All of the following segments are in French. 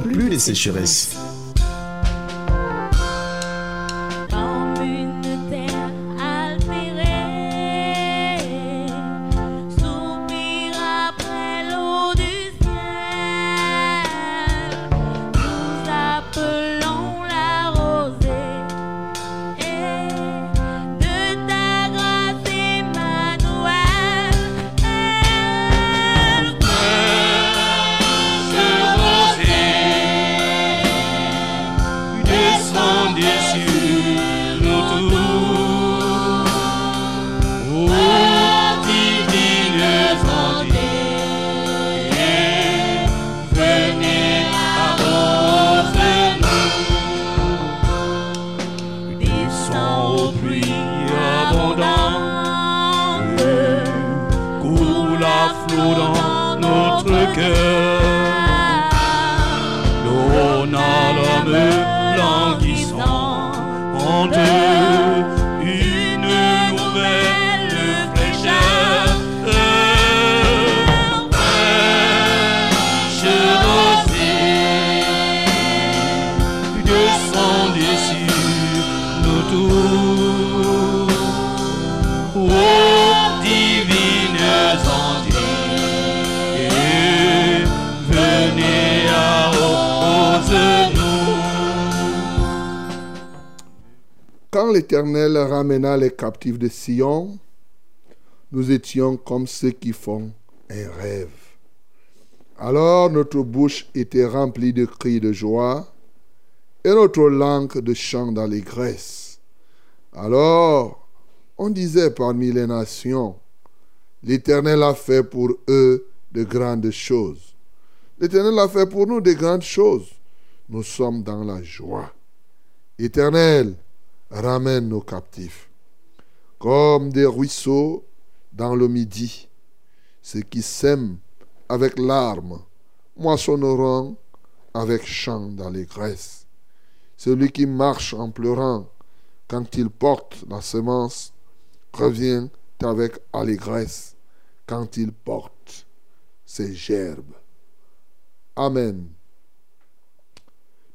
plus de sécheresse. l'Éternel ramena les captifs de Sion, nous étions comme ceux qui font un rêve. Alors notre bouche était remplie de cris de joie et notre langue de chants d'allégresse. Alors on disait parmi les nations, l'Éternel a fait pour eux de grandes choses. L'Éternel a fait pour nous de grandes choses. Nous sommes dans la joie. Éternel, ramène nos captifs. Comme des ruisseaux dans le midi, ceux qui sèment avec larmes moissonneront avec chant d'allégresse. Celui qui marche en pleurant quand il porte la semence revient avec allégresse quand il porte ses gerbes. Amen.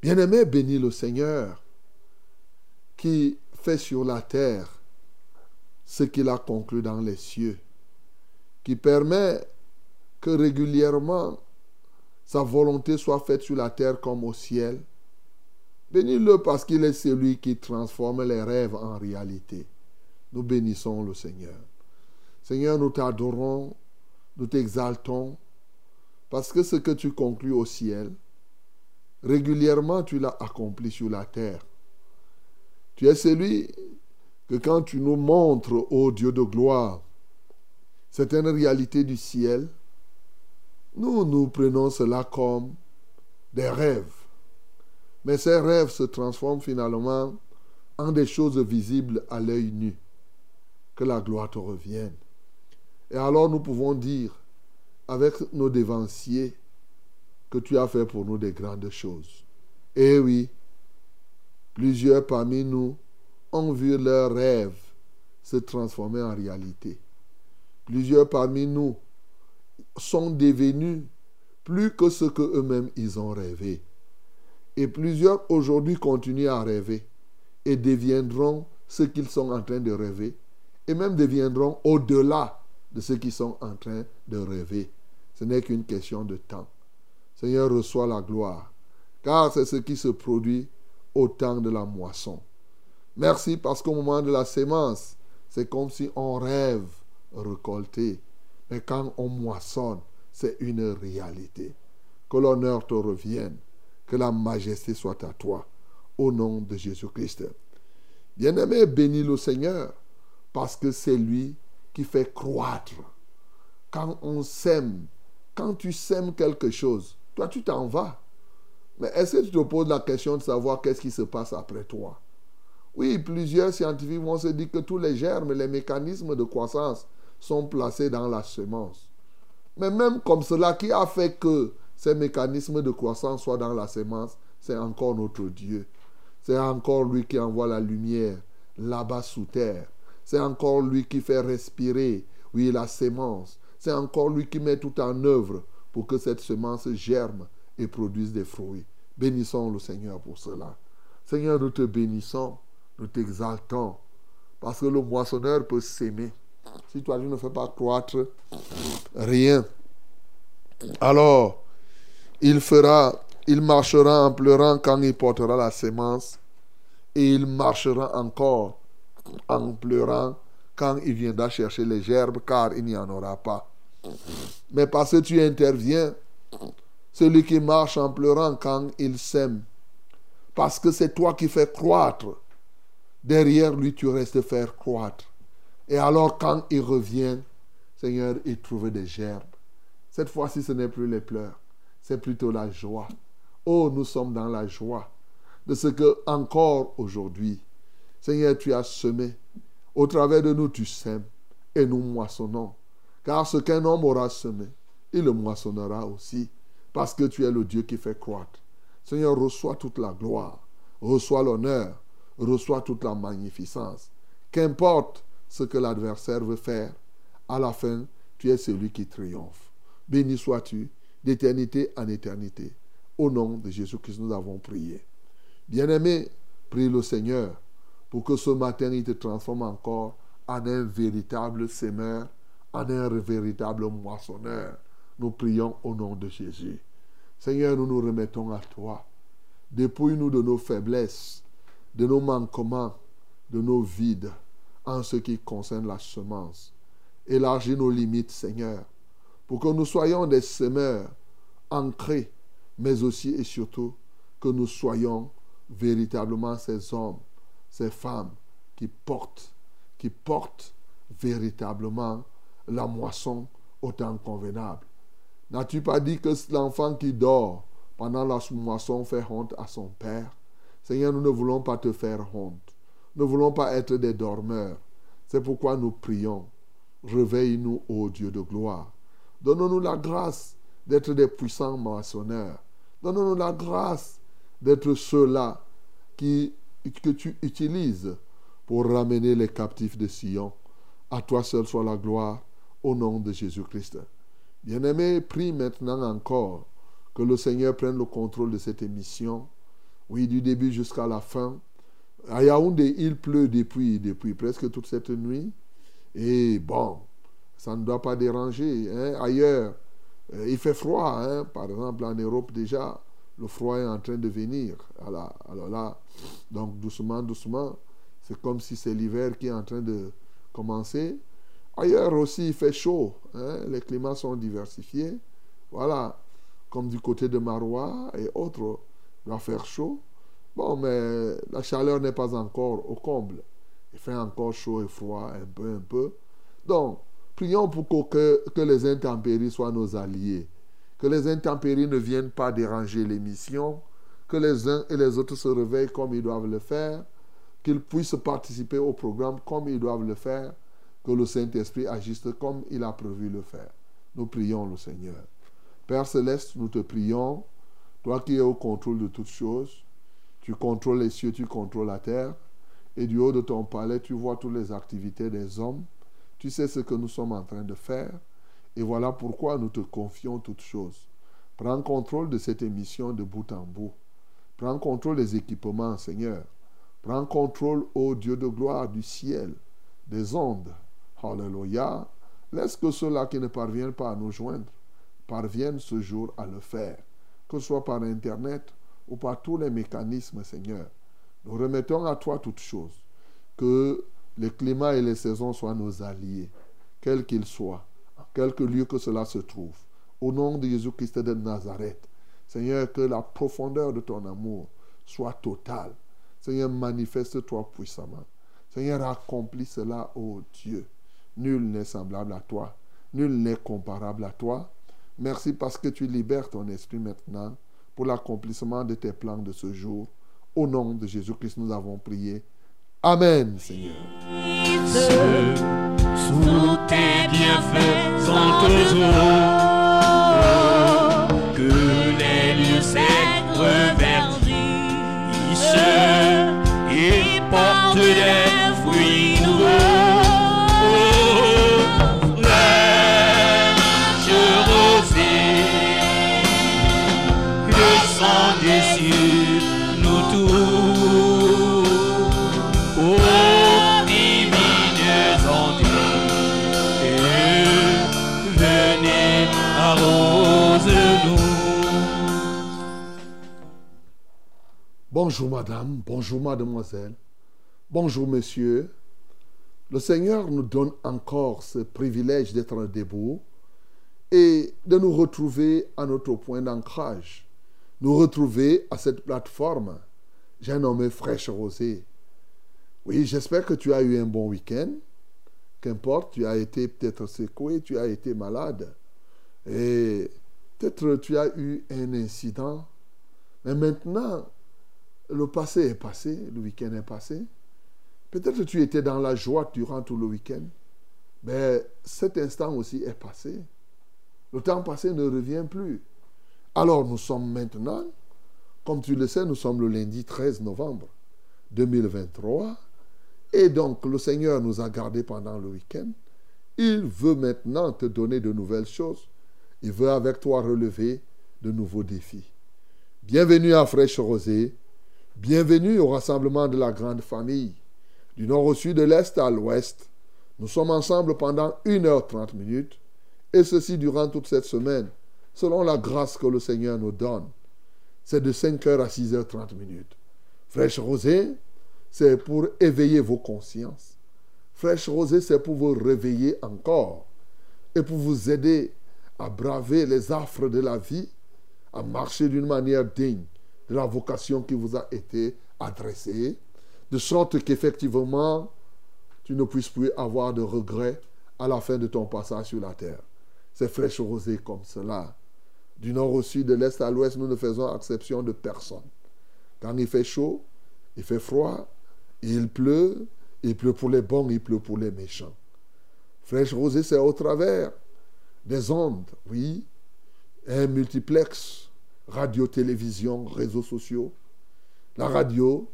Bien-aimé, bénis le Seigneur qui fait sur la terre ce qu'il a conclu dans les cieux, qui permet que régulièrement sa volonté soit faite sur la terre comme au ciel. Bénis-le parce qu'il est celui qui transforme les rêves en réalité. Nous bénissons le Seigneur. Seigneur, nous t'adorons, nous t'exaltons, parce que ce que tu conclus au ciel, régulièrement tu l'as accompli sur la terre. Tu es celui que quand tu nous montres, ô Dieu de gloire, certaines réalités du ciel, nous, nous prenons cela comme des rêves. Mais ces rêves se transforment finalement en des choses visibles à l'œil nu. Que la gloire te revienne. Et alors nous pouvons dire, avec nos dévanciers, que tu as fait pour nous des grandes choses. Eh oui, plusieurs parmi nous ont vu leurs rêves se transformer en réalité. Plusieurs parmi nous sont devenus plus que ce que eux-mêmes ils ont rêvé. Et plusieurs aujourd'hui continuent à rêver et deviendront ce qu'ils sont en train de rêver et même deviendront au-delà de ce qu'ils sont en train de rêver. Ce n'est qu'une question de temps. Seigneur, reçois la gloire, car c'est ce qui se produit au temps de la moisson. Merci parce qu'au moment de la sémence, c'est comme si on rêve récolter. Mais quand on moissonne, c'est une réalité. Que l'honneur te revienne, que la majesté soit à toi, au nom de Jésus-Christ. Bien-aimé, bénis le Seigneur, parce que c'est lui qui fait croître. Quand on sème, quand tu sèmes quelque chose, toi tu t'en vas. Mais est-ce que tu te poses la question de savoir qu'est-ce qui se passe après toi? Oui, plusieurs scientifiques vont se dire que tous les germes, les mécanismes de croissance sont placés dans la semence. Mais même comme cela, qui a fait que ces mécanismes de croissance soient dans la semence, c'est encore notre Dieu. C'est encore lui qui envoie la lumière là-bas sous terre. C'est encore lui qui fait respirer, oui, la sémence. C'est encore lui qui met tout en œuvre pour que cette semence germe et produise des fruits. Bénissons le Seigneur pour cela. Seigneur, nous te bénissons, nous t'exaltons, parce que le moissonneur peut s'aimer. Si toi, tu ne fais pas croître rien, alors il fera, il marchera en pleurant quand il portera la sémence, et il marchera encore en pleurant quand il viendra chercher les gerbes, car il n'y en aura pas. Mais parce que tu interviens, celui qui marche en pleurant quand il sème, parce que c'est toi qui fais croître, derrière lui tu restes faire croître. Et alors quand il revient, Seigneur, il trouve des gerbes. Cette fois-ci, ce n'est plus les pleurs, c'est plutôt la joie. Oh, nous sommes dans la joie de ce que encore aujourd'hui, Seigneur, tu as semé. Au travers de nous, tu sèmes et nous moissonnons. Car ce qu'un homme aura semé, il le moissonnera aussi. Parce que tu es le Dieu qui fait croître. Seigneur, reçois toute la gloire, reçois l'honneur, reçois toute la magnificence. Qu'importe ce que l'adversaire veut faire, à la fin, tu es celui qui triomphe. Béni sois-tu d'éternité en éternité. Au nom de Jésus-Christ, nous avons prié. Bien-aimé, prie le Seigneur pour que ce matin, il te transforme encore en un véritable semeur, en un véritable moissonneur. Nous prions au nom de Jésus. Seigneur, nous nous remettons à toi. Dépouille-nous de nos faiblesses, de nos manquements, de nos vides en ce qui concerne la semence. Élargis nos limites, Seigneur, pour que nous soyons des semeurs ancrés, mais aussi et surtout que nous soyons véritablement ces hommes, ces femmes qui portent, qui portent véritablement la moisson au temps convenable. N'as-tu pas dit que l'enfant qui dort pendant la moisson fait honte à son père? Seigneur, nous ne voulons pas te faire honte. Nous ne voulons pas être des dormeurs. C'est pourquoi nous prions. Réveille-nous, ô Dieu de gloire. Donne-nous la grâce d'être des puissants moissonneurs. Donne-nous la grâce d'être ceux-là que tu utilises pour ramener les captifs de Sion. À toi seul soit la gloire, au nom de Jésus-Christ. Bien-aimé, prie maintenant encore que le Seigneur prenne le contrôle de cette émission. Oui, du début jusqu'à la fin. À Yaoundé, il pleut depuis, depuis presque toute cette nuit. Et bon, ça ne doit pas déranger. hein. Ailleurs, euh, il fait froid. hein. Par exemple, en Europe déjà, le froid est en train de venir. Alors, alors là, donc doucement, doucement, c'est comme si c'est l'hiver qui est en train de commencer. Ailleurs aussi, il fait chaud. hein. Les climats sont diversifiés. Voilà, comme du côté de Marois et autres, il va faire chaud. Bon, mais la chaleur n'est pas encore au comble. Il fait encore chaud et froid, un peu, un peu. Donc, prions pour que, que les intempéries soient nos alliés. Que les intempéries ne viennent pas déranger l'émission. Que les uns et les autres se réveillent comme ils doivent le faire. Qu'ils puissent participer au programme comme ils doivent le faire. Que le Saint-Esprit agisse comme il a prévu le faire. Nous prions le Seigneur. Père céleste, nous te prions. Toi qui es au contrôle de toutes choses. Tu contrôles les cieux, tu contrôles la terre. Et du haut de ton palais, tu vois toutes les activités des hommes. Tu sais ce que nous sommes en train de faire. Et voilà pourquoi nous te confions toutes choses. Prends contrôle de cette émission de bout en bout. Prends contrôle des équipements, Seigneur. Prends contrôle, ô Dieu de gloire, du ciel, des ondes. Alléluia. Laisse que ceux-là qui ne parviennent pas à nous joindre parviennent ce jour à le faire, que ce soit par Internet ou par tous les mécanismes, Seigneur. Nous remettons à toi toutes choses. Que les climats et les saisons soient nos alliés, quels qu'ils soient, en quelque lieu que cela se trouve. Au nom de Jésus-Christ de Nazareth, Seigneur, que la profondeur de ton amour soit totale. Seigneur, manifeste-toi puissamment. Seigneur, accomplis cela, ô Dieu. Nul n'est semblable à toi. Nul n'est comparable à toi. Merci parce que tu libères ton esprit maintenant pour l'accomplissement de tes plans de ce jour. Au nom de Jésus-Christ, nous avons prié. Amen, Seigneur. Bonjour madame, bonjour mademoiselle, bonjour monsieur. Le Seigneur nous donne encore ce privilège d'être debout et de nous retrouver à notre point d'ancrage. Nous retrouver à cette plateforme. J'ai nommé Fraîche Rosée. Oui, j'espère que tu as eu un bon week-end. Qu'importe, tu as été peut-être secoué, tu as été malade. Et peut-être tu as eu un incident. Mais maintenant, le passé est passé, le week-end est passé. Peut-être que tu étais dans la joie durant tout le week-end. Mais cet instant aussi est passé. Le temps passé ne revient plus. Alors nous sommes maintenant, comme tu le sais, nous sommes le lundi 13 novembre 2023. Et donc le Seigneur nous a gardés pendant le week-end. Il veut maintenant te donner de nouvelles choses. Il veut avec toi relever de nouveaux défis. Bienvenue à Fraîche Rosée. Bienvenue au rassemblement de la grande famille. Du nord au sud, de l'est à l'ouest. Nous sommes ensemble pendant 1h30 minutes. Et ceci durant toute cette semaine, selon la grâce que le Seigneur nous donne. C'est de 5h à 6h30 minutes. Fraîche Rosée, c'est pour éveiller vos consciences. Fraîche Rosée, c'est pour vous réveiller encore et pour vous aider à braver les affres de la vie, à marcher d'une manière digne la vocation qui vous a été adressée, de sorte qu'effectivement, tu ne puisses plus avoir de regrets à la fin de ton passage sur la terre. C'est fraîche rosée comme cela. Du nord au sud, de l'est à l'ouest, nous ne faisons exception de personne. Quand il fait chaud, il fait froid, il pleut, il pleut pour les bons, il pleut pour les méchants. Fraîche rosée, c'est au travers des ondes, oui, un multiplex, radio, télévision, réseaux sociaux. La radio,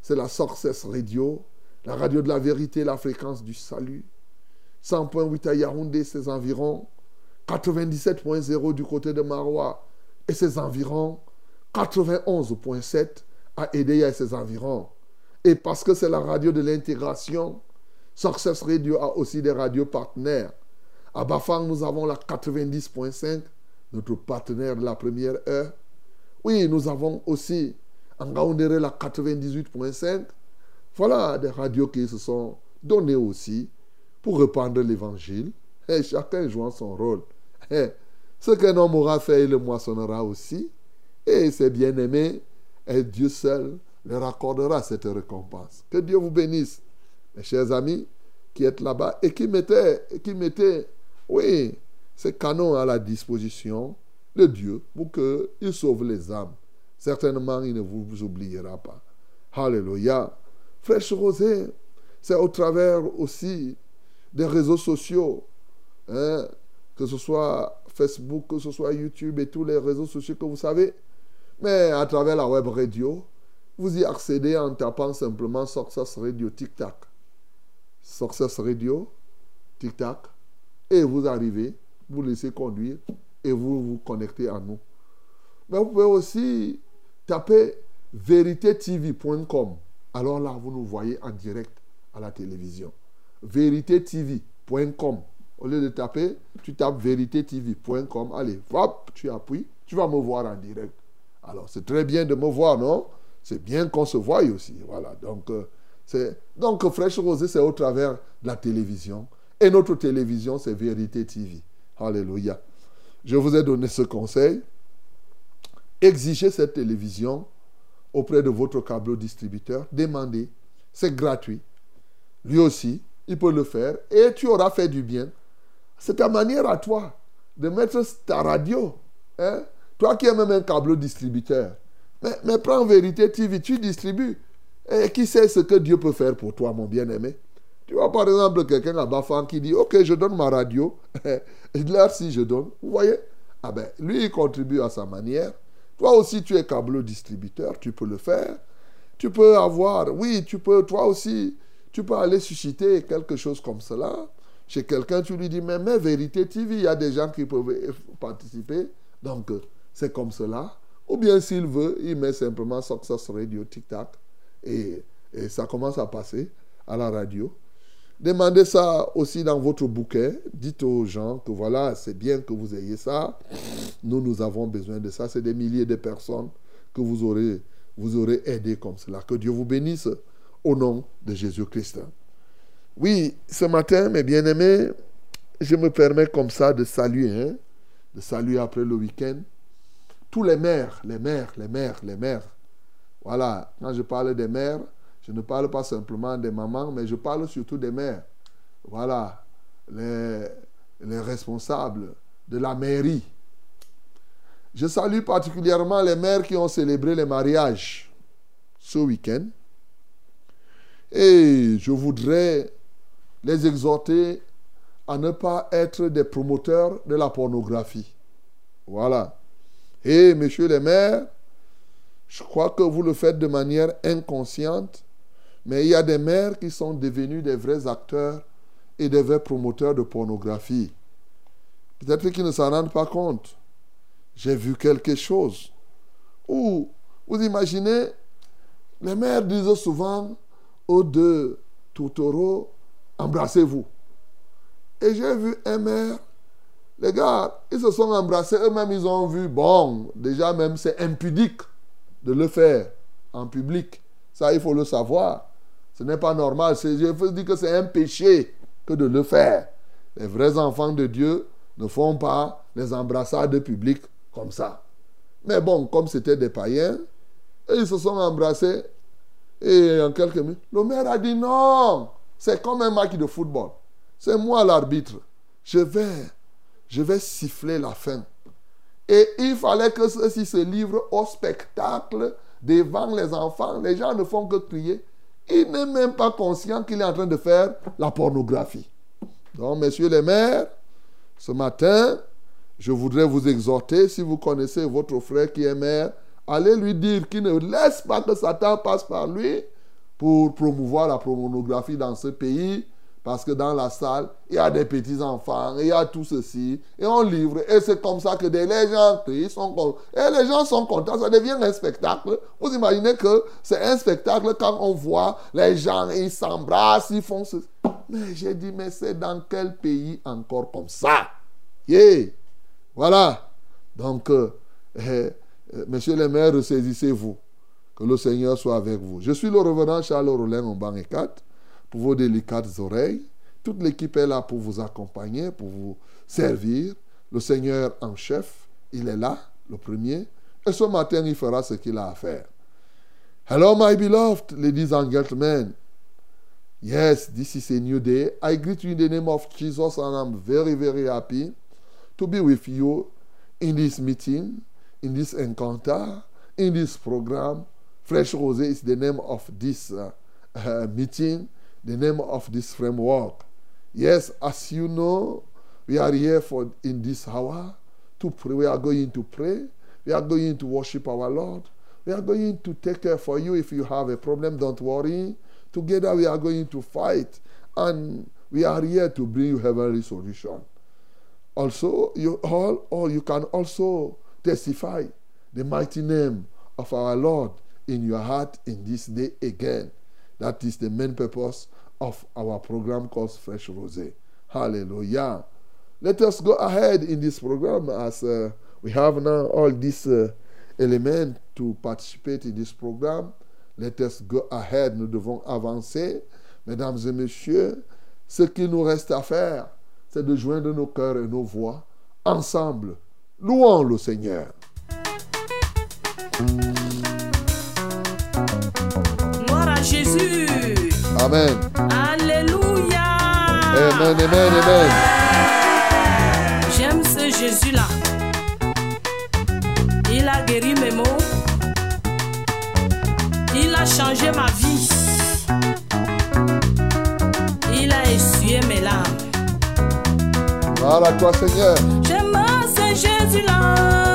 c'est la Success Radio, la radio de la vérité, la fréquence du salut. 100.8 à Yaoundé, ses environs. 97.0 du côté de Marois et ses environs. 91.7 à Edea et ses environs. Et parce que c'est la radio de l'intégration, Success Radio a aussi des radios partenaires. À Bafang, nous avons la 90.5, notre partenaire de la première heure. Oui, nous avons aussi en Gaoundéré la 98.5. Voilà des radios qui se sont données aussi pour répandre l'évangile. Et chacun jouant son rôle. Et ce qu'un homme aura fait, il le moissonnera aussi. Et ses bien-aimés, et Dieu seul leur accordera cette récompense. Que Dieu vous bénisse, mes chers amis qui êtes là-bas et qui mettez, qui mettez, oui, ces canons à la disposition de Dieu pour qu'il sauve les âmes. Certainement, il ne vous oubliera pas. Alléluia. Fraîche Rosée, c'est au travers aussi des réseaux sociaux, hein, que ce soit Facebook, que ce soit YouTube et tous les réseaux sociaux que vous savez, mais à travers la web radio, vous y accédez en tapant simplement Success Radio Tic Tac. Success Radio Tic Tac. Et vous arrivez, vous laissez conduire et vous vous connectez à nous. Mais vous pouvez aussi taper véritétv.com. Alors là, vous nous voyez en direct à la télévision. véritétv.com. Au lieu de taper, tu tapes véritétv.com. Allez, hop, tu appuies, tu vas me voir en direct. Alors, c'est très bien de me voir, non? C'est bien qu'on se voie aussi. Voilà. Donc, euh, c'est donc Fraîche Rosée, c'est au travers de la télévision. Et notre télévision, c'est Vérité TV. Alléluia. Je vous ai donné ce conseil. Exigez cette télévision auprès de votre câble distributeur. Demandez. C'est gratuit. Lui aussi, il peut le faire. Et tu auras fait du bien. C'est ta manière à toi de mettre ta radio hein, Toi qui es même un câble distributeur. Mais, prends vérité TV, tu distribues. Et qui sait ce que Dieu peut faire pour toi, mon bien-aimé? Tu vois, par exemple, quelqu'un à Bafan qui dit Ok, je donne ma radio. Là, si je donne, vous voyez? Ah ben, lui, il contribue à sa manière. Toi aussi, tu es câble distributeur, tu peux le faire. Tu peux avoir, oui, tu peux, toi aussi, tu peux aller susciter quelque chose comme cela. Chez quelqu'un, tu lui dis, mais mais Vérité TV, il y a des gens qui peuvent participer. Donc, c'est comme cela. Ou bien, s'il veut, il met simplement Success Radio Tic-Tac et, et ça commence à passer à la radio. Demandez ça aussi dans votre bouquet. Dites aux gens que voilà, c'est bien que vous ayez ça. Nous, nous avons besoin de ça. C'est des milliers de personnes que vous aurez, vous aurez aidé comme cela. Que Dieu vous bénisse au nom de Jésus-Christ. Oui, ce matin, mes bien-aimés, je me permets comme ça de saluer, hein, de saluer après le week-end, tous les mères, les mères, les mères, les mères. Voilà, quand je parle des mères, je ne parle pas simplement des mamans, mais je parle surtout des mères. Voilà, les, les responsables de la mairie. Je salue particulièrement les mères qui ont célébré les mariages ce week-end. Et je voudrais les exhorter à ne pas être des promoteurs de la pornographie. Voilà. Et messieurs les maires, je crois que vous le faites de manière inconsciente, mais il y a des maires qui sont devenus des vrais acteurs et des vrais promoteurs de pornographie. Peut-être qu'ils ne s'en rendent pas compte. J'ai vu quelque chose où, vous imaginez, les maires disent souvent aux deux toutoro, embrassez-vous. Et j'ai vu un maire, les gars, ils se sont embrassés, eux-mêmes ils ont vu, bon, déjà même c'est impudique de le faire en public. Ça, il faut le savoir. Ce n'est pas normal. Je veux dire que c'est un péché que de le faire. Les vrais enfants de Dieu ne font pas les embrassades publiques comme ça. Mais bon, comme c'était des païens, ils se sont embrassés. Et en quelques minutes, le maire a dit non, c'est comme un match de football. C'est moi l'arbitre. Je vais, je vais siffler la fin. Et il fallait que ceux-ci se livrent au spectacle devant les enfants. Les gens ne font que crier. Il n'est même pas conscient qu'il est en train de faire la pornographie. Donc, messieurs les maires, ce matin, je voudrais vous exhorter, si vous connaissez votre frère qui est maire, allez lui dire qu'il ne laisse pas que Satan passe par lui pour promouvoir la pornographie dans ce pays. Parce que dans la salle, il y a des petits-enfants, il y a tout ceci, et on livre. Et c'est comme ça que des, les gens sont contents. Et les gens sont contents, ça devient un spectacle. Vous imaginez que c'est un spectacle quand on voit les gens, ils s'embrassent, ils font ceci. Mais j'ai dit, mais c'est dans quel pays encore comme ça? Yeah Voilà. Donc, euh, euh, euh, monsieur le maire, saisissez-vous. Que le Seigneur soit avec vous. Je suis le revenant Charles Rollin en banc 4 pour vos délicates oreilles. Toute l'équipe est là pour vous accompagner, pour vous servir. Le Seigneur en chef, il est là, le premier. Et ce matin, il fera ce qu'il a à faire. Hello, my beloved ladies and gentlemen. Yes, this is a new day. I greet you in the name of Jesus, and I'm very, very happy to be with you in this meeting, in this encounter, in this program. Fresh Rose is the name of this uh, uh, meeting, the name of this framework. Yes, as you know, we are here for in this hour to pray. We are going to pray. We are going to worship our Lord. We are going to take care for you if you have a problem. Don't worry. Together we are going to fight, and we are here to bring you heavenly solution. Also, you all, or you can also testify the mighty name of our Lord in your heart in this day again. That is the main purpose of our program called Fresh Rose. Hallelujah. Let us go ahead in this program as uh, we have now all these uh, elements to participate in this program. Let us go ahead. Nous devons avancer. Mesdames et messieurs, ce qu'il nous reste à faire, c'est de joindre nos cœurs et nos voix ensemble. Louons le Seigneur. Gloire à Jésus. Amen. Amen, amen, amen. J'aime ce Jésus-là. Il a guéri mes maux. Il a changé ma vie. Il a essuyé mes larmes. Voilà toi, Seigneur. J'aime ce Jésus-là.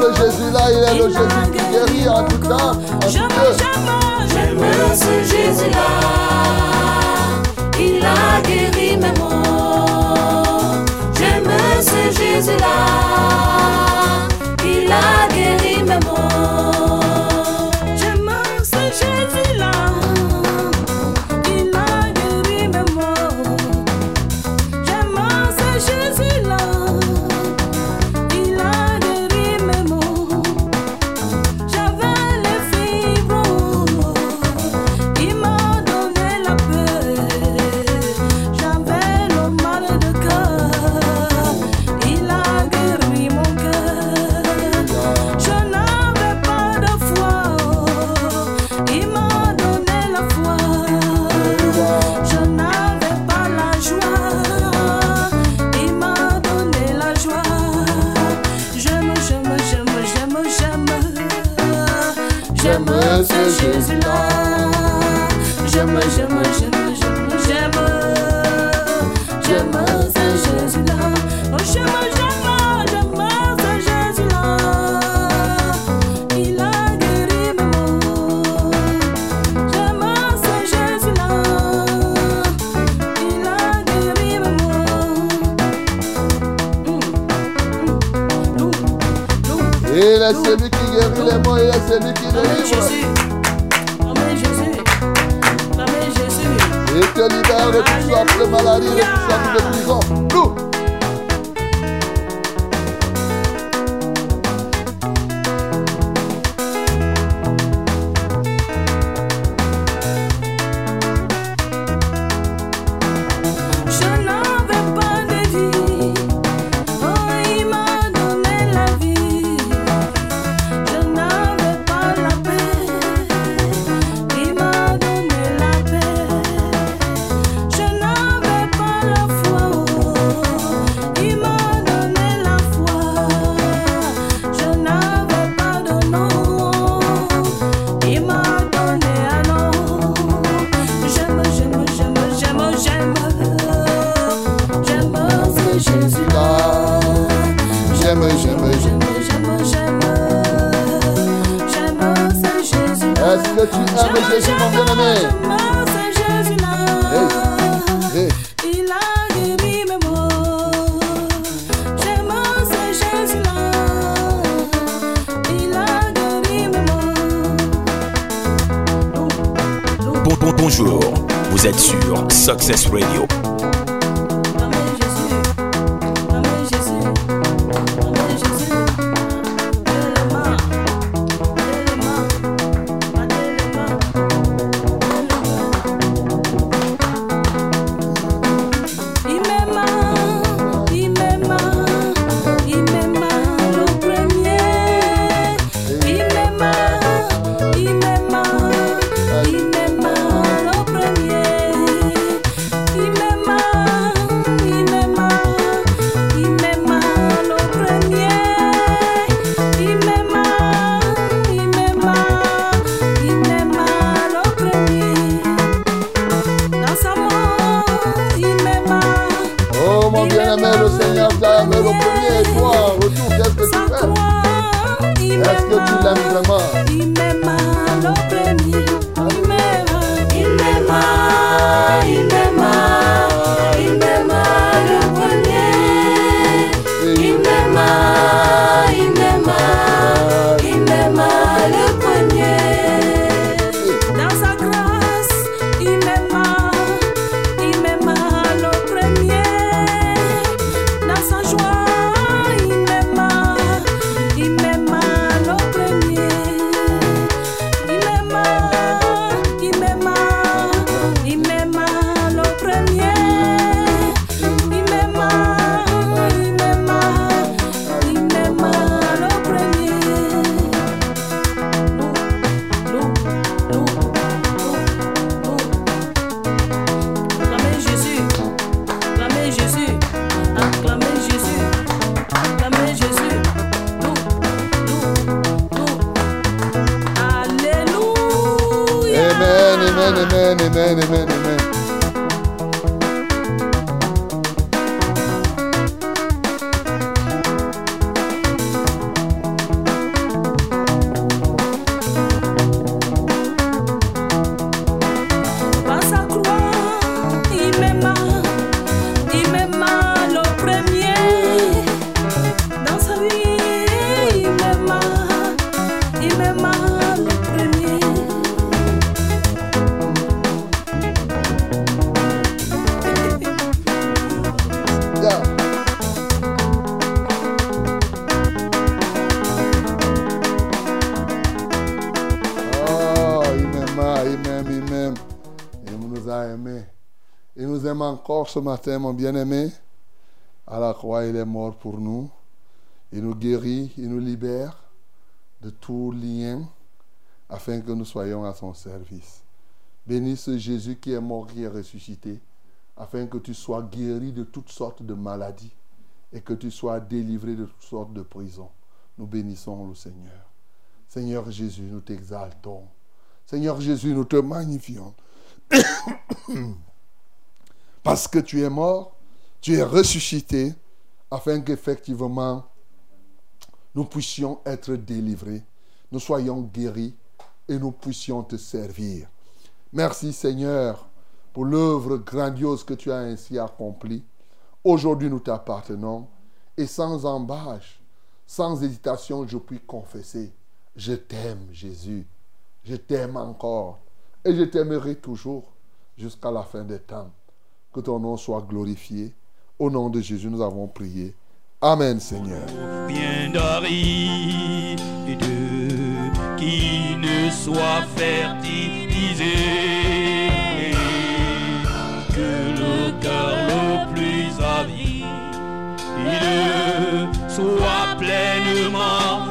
ce Jésus-là, il est le Jésus qui guérit en tout temps. J'aime, j'aime, j'aime ce Jésus-là. Il a guéri mes maux. J'aime ce Jésus-là. est celui qui guérit les morts, il est celui qui délivre. Amen Jésus. Amen Jésus. Te ce matin, mon bien-aimé. À la croix, il est mort pour nous. Il nous guérit, il nous libère de tout lien afin que nous soyons à son service. Bénis ce Jésus qui est mort, qui est ressuscité, afin que tu sois guéri de toutes sortes de maladies et que tu sois délivré de toutes sortes de prisons. Nous bénissons le Seigneur. Seigneur Jésus, nous t'exaltons. Seigneur Jésus, nous te magnifions. Parce que tu es mort, tu es ressuscité, afin qu'effectivement nous puissions être délivrés, nous soyons guéris et nous puissions te servir. Merci Seigneur pour l'œuvre grandiose que tu as ainsi accomplie. Aujourd'hui, nous t'appartenons et sans embâche, sans hésitation, je puis confesser, je t'aime Jésus, je t'aime encore et je t'aimerai toujours jusqu'à la fin des temps. Que ton nom soit glorifié. Au nom de Jésus, nous avons prié. Amen Seigneur. Bien d'aride qui ne soit fertilisé. Que le cœur le plus avide soit pleinement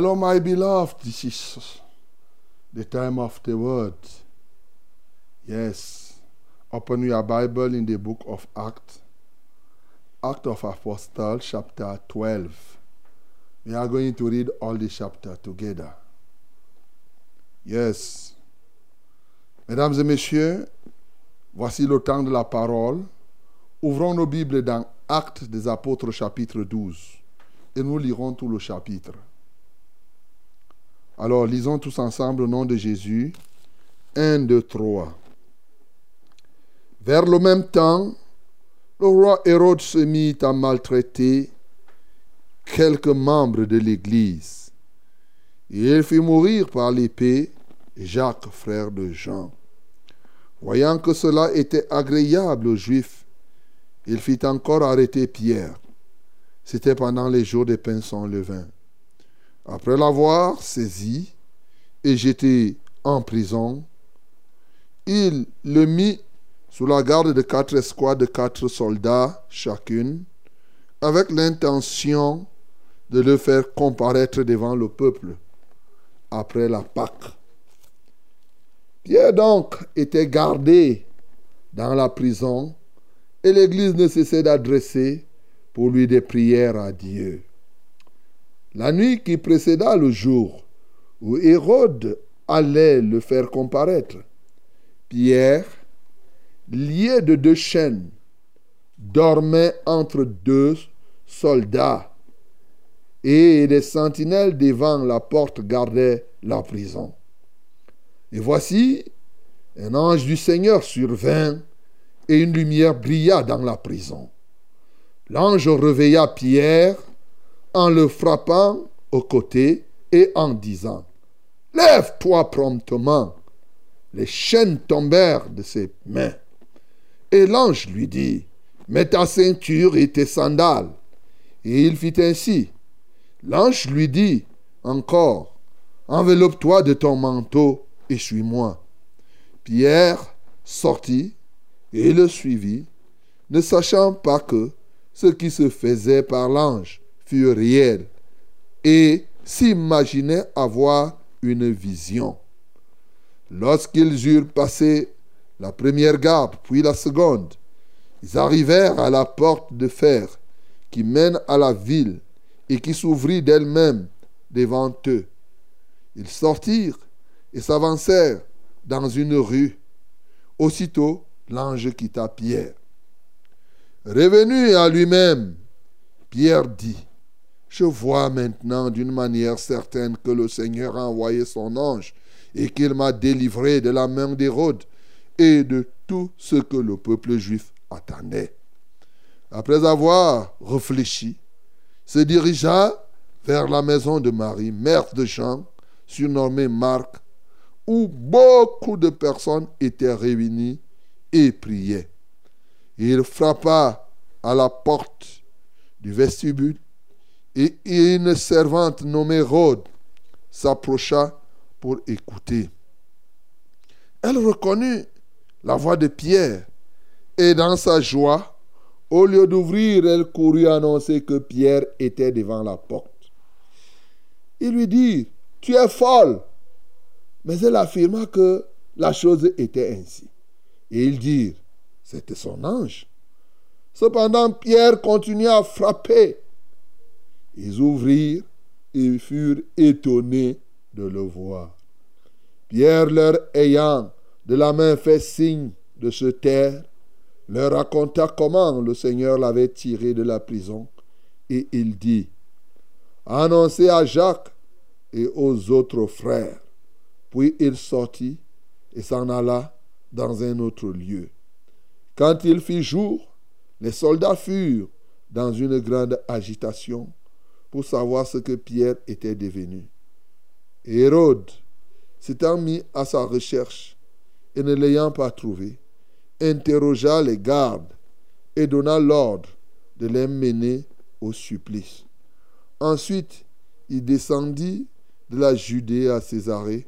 Hello, my beloved. This is the time of the word. Yes. Open your Bible in the book of Acts. Act of Apostles, chapter 12. We are going to read all the chapter together. Yes. Mesdames et messieurs, voici le temps de la parole. Ouvrons nos Bibles dans Actes des Apôtres, chapitre 12. Et nous lirons tout le chapitre. Alors, lisons tous ensemble au nom de Jésus. 1, 2, 3. Vers le même temps, le roi Hérode se mit à maltraiter quelques membres de l'Église. Et il fit mourir par l'épée Jacques, frère de Jean. Voyant que cela était agréable aux Juifs, il fit encore arrêter Pierre. C'était pendant les jours des pains sans levain. Après l'avoir saisi et jeté en prison, il le mit sous la garde de quatre escouades de quatre soldats chacune, avec l'intention de le faire comparaître devant le peuple après la Pâque. Pierre donc était gardé dans la prison et l'Église ne cessait d'adresser pour lui des prières à Dieu. La nuit qui précéda le jour où Hérode allait le faire comparaître, Pierre, lié de deux chaînes, dormait entre deux soldats et des sentinelles devant la porte gardaient la prison. Et voici, un ange du Seigneur survint et une lumière brilla dans la prison. L'ange réveilla Pierre en le frappant au côté et en disant, Lève-toi promptement. Les chaînes tombèrent de ses mains. Et l'ange lui dit, Mets ta ceinture et tes sandales. Et il fit ainsi. L'ange lui dit encore, Enveloppe-toi de ton manteau et suis-moi. Pierre sortit et le suivit, ne sachant pas que ce qui se faisait par l'ange réel, et s'imaginait avoir une vision. Lorsqu'ils eurent passé la première garde, puis la seconde, ils arrivèrent à la porte de fer qui mène à la ville et qui s'ouvrit d'elle-même devant eux. Ils sortirent et s'avancèrent dans une rue. Aussitôt, l'ange quitta Pierre. Revenu à lui-même, Pierre dit, Je vois maintenant d'une manière certaine que le Seigneur a envoyé son ange et qu'il m'a délivré de la main d'Hérode et de tout ce que le peuple juif attendait. Après avoir réfléchi, se dirigea vers la maison de Marie, mère de Jean, surnommée Marc, où beaucoup de personnes étaient réunies et priaient. Il frappa à la porte du vestibule et une servante nommée Rhode s'approcha pour écouter. Elle reconnut la voix de Pierre et dans sa joie, au lieu d'ouvrir, elle courut annoncer que Pierre était devant la porte. Il lui dit, tu es folle. Mais elle affirma que la chose était ainsi. Et ils dirent, c'était son ange. Cependant, Pierre continua à frapper. Ils ouvrirent et furent étonnés de le voir. Pierre leur ayant de la main fait signe de se taire, leur raconta comment le Seigneur l'avait tiré de la prison, et il dit, Annoncez à Jacques et aux autres frères. Puis il sortit et s'en alla dans un autre lieu. Quand il fit jour, les soldats furent dans une grande agitation pour savoir ce que Pierre était devenu. Hérode, s'étant mis à sa recherche et ne l'ayant pas trouvé, interrogea les gardes et donna l'ordre de les mener au supplice. Ensuite, il descendit de la Judée à Césarée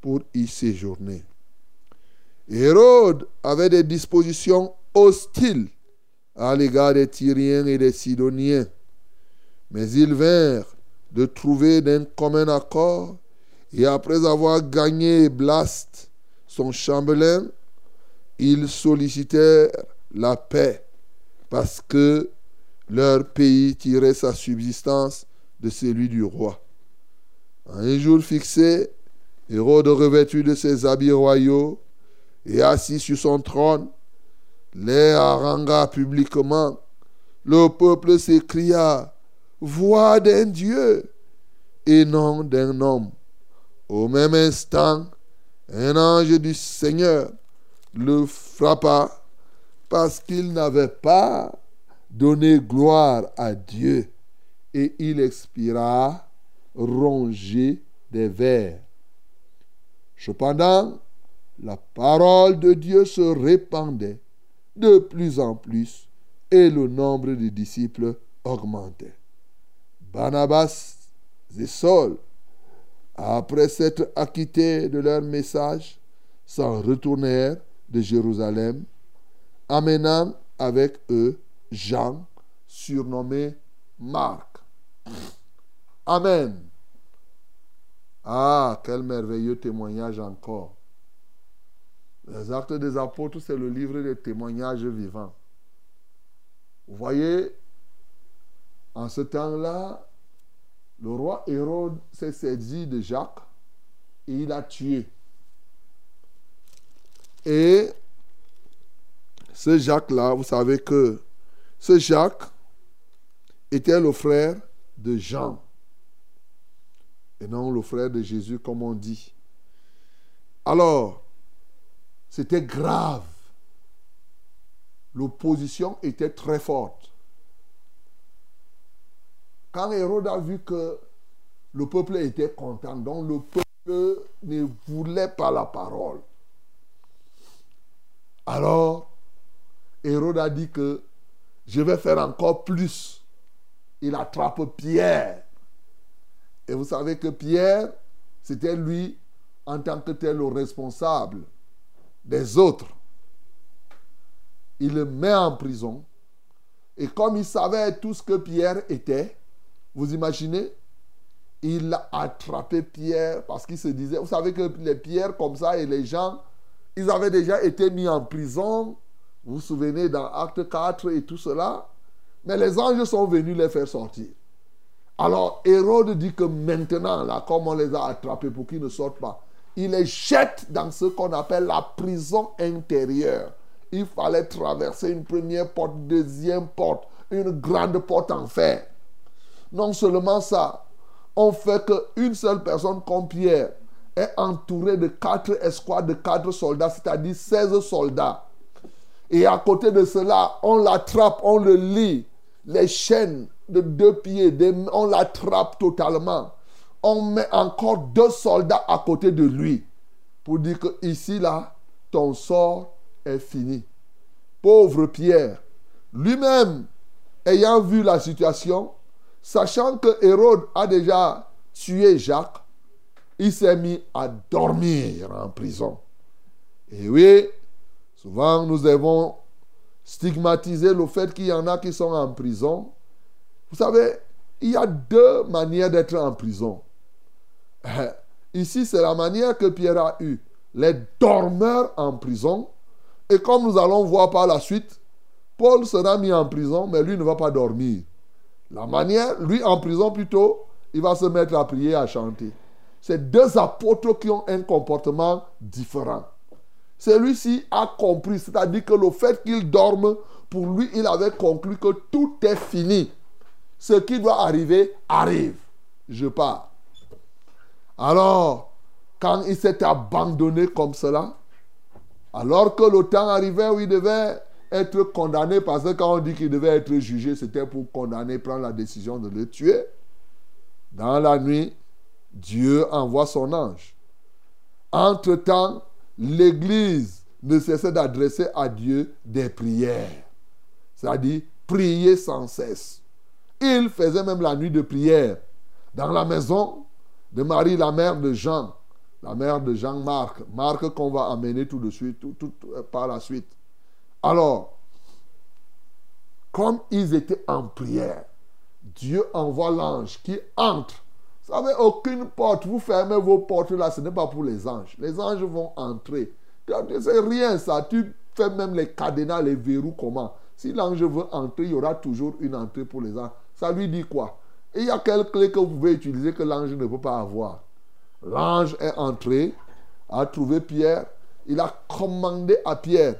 pour y séjourner. Hérode avait des dispositions hostiles à l'égard des Tyriens et des Sidoniens, mais ils vinrent de trouver d'un commun accord, et après avoir gagné Blast, son chambellan, ils sollicitèrent la paix parce que leur pays tirait sa subsistance de celui du roi. un jour fixé, Hérode revêtu de ses habits royaux et assis sur son trône, les harangua publiquement. Le peuple s'écria, Voix d'un Dieu et non d'un homme. Au même instant, un ange du Seigneur le frappa parce qu'il n'avait pas donné gloire à Dieu et il expira rongé des vers. Cependant, la parole de Dieu se répandait de plus en plus et le nombre de disciples augmentait. Barnabas et Saul, après s'être acquittés de leur message, s'en retournèrent de Jérusalem, amenant avec eux Jean, surnommé Marc. Amen. Ah, quel merveilleux témoignage encore Les actes des apôtres, c'est le livre des témoignages vivants. Vous voyez, en ce temps-là, le roi Hérode s'est saisi de Jacques et il a tué. Et ce Jacques-là, vous savez que ce Jacques était le frère de Jean et non le frère de Jésus comme on dit. Alors, c'était grave. L'opposition était très forte. Quand Hérode a vu que le peuple était content, donc le peuple ne voulait pas la parole. Alors, Hérode a dit que je vais faire encore plus. Il attrape Pierre. Et vous savez que Pierre, c'était lui en tant que tel le responsable des autres. Il le met en prison. Et comme il savait tout ce que Pierre était, vous imaginez, il a attrapé Pierre parce qu'il se disait, vous savez que les pierres comme ça et les gens, ils avaient déjà été mis en prison. Vous vous souvenez dans Acte 4 et tout cela? Mais les anges sont venus les faire sortir. Alors Hérode dit que maintenant, là, comme on les a attrapés pour qu'ils ne sortent pas, il les jette dans ce qu'on appelle la prison intérieure. Il fallait traverser une première porte, deuxième porte, une grande porte en fer. Non seulement ça, on fait qu'une seule personne comme Pierre est entourée de quatre escouades de quatre soldats, c'est-à-dire 16 soldats. Et à côté de cela, on l'attrape, on le lit, les chaînes de deux pieds, on l'attrape totalement. On met encore deux soldats à côté de lui pour dire que ici, là, ton sort est fini. Pauvre Pierre, lui-même, ayant vu la situation, sachant que Hérode a déjà tué Jacques, il s'est mis à dormir en prison. Et oui, souvent nous avons stigmatisé le fait qu'il y en a qui sont en prison. Vous savez, il y a deux manières d'être en prison. Ici, c'est la manière que Pierre a eue. Les dormeurs en prison. Et comme nous allons voir par la suite, Paul sera mis en prison, mais lui ne va pas dormir. La manière, lui en prison plutôt, il va se mettre à prier, à chanter. C'est deux apôtres qui ont un comportement différent. Celui-ci a compris, c'est-à-dire que le fait qu'il dorme, pour lui, il avait conclu que tout est fini. Ce qui doit arriver, arrive. Je pars. Alors, quand il s'est abandonné comme cela, alors que le temps arrivait où il devait être condamné, parce que quand on dit qu'il devait être jugé, c'était pour condamner, prendre la décision de le tuer. Dans la nuit, Dieu envoie son ange. Entre-temps, l'Église ne cessait d'adresser à Dieu des prières. C'est-à-dire prier sans cesse. Il faisait même la nuit de prière dans la maison de Marie, la mère de Jean, la mère de Jean-Marc, Marc qu'on va amener tout de suite, tout, par la suite. Alors, comme ils étaient en prière, Dieu envoie l'ange qui entre. Vous savez, aucune porte, vous fermez vos portes là, ce n'est pas pour les anges. Les anges vont entrer. C'est rien ça. Tu fais même les cadenas, les verrous, comment? Si l'ange veut entrer, il y aura toujours une entrée pour les anges. Ça lui dit quoi? Il y a quelle clé que vous pouvez utiliser que l'ange ne peut pas avoir L'ange est entré, a trouvé Pierre. Il a commandé à Pierre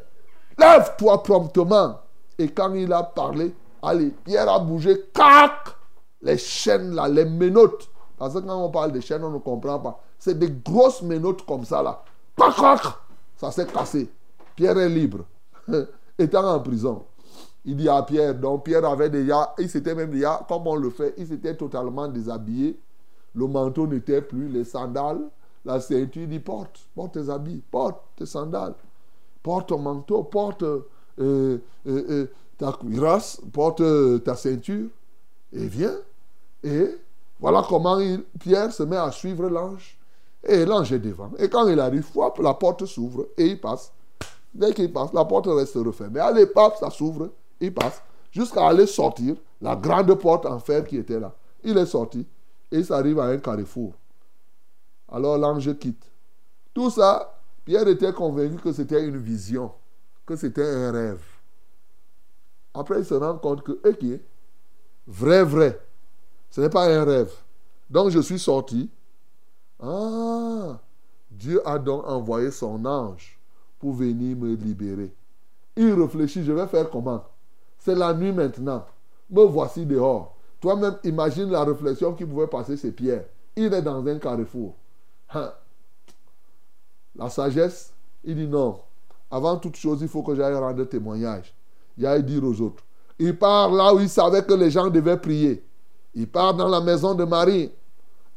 Lève-toi promptement. Et quand il a parlé, allez, Pierre a bougé, cac Les chaînes là, les menottes. Parce que quand on parle de chaînes, on ne comprend pas. C'est des grosses menottes comme ça là. Cac, cac Ça s'est cassé. Pierre est libre. Étant en prison. Il dit à Pierre, donc Pierre avait déjà, il s'était même déjà, comme on le fait, il s'était totalement déshabillé. Le manteau n'était plus, les sandales, la ceinture, il dit porte, porte tes habits, porte tes sandales porte ton manteau, porte euh, euh, euh, ta cuirasse, porte ta ceinture, et viens. Et voilà comment Pierre se met à suivre l'ange. Et l'ange est devant. Et quand il arrive, la porte s'ouvre et il passe. Dès qu'il passe, la porte reste refermée. Allez, pape, ça s'ouvre, il passe. Jusqu'à aller sortir, la grande porte en fer qui était là. Il est sorti et il s'arrive à un carrefour. Alors l'ange quitte. Tout ça, Pierre était convaincu que c'était une vision, que c'était un rêve. Après, il se rend compte que, ok, vrai, vrai, ce n'est pas un rêve. Donc, je suis sorti. Ah, Dieu a donc envoyé son ange pour venir me libérer. Il réfléchit, je vais faire comment? C'est la nuit maintenant. Me voici dehors. Toi-même, imagine la réflexion qui pouvait passer chez Pierre. Il est dans un carrefour. Hein? La sagesse, il dit non. Avant toute chose, il faut que j'aille rendre témoignage. Il aille dire aux autres. Il part là où il savait que les gens devaient prier. Il part dans la maison de Marie.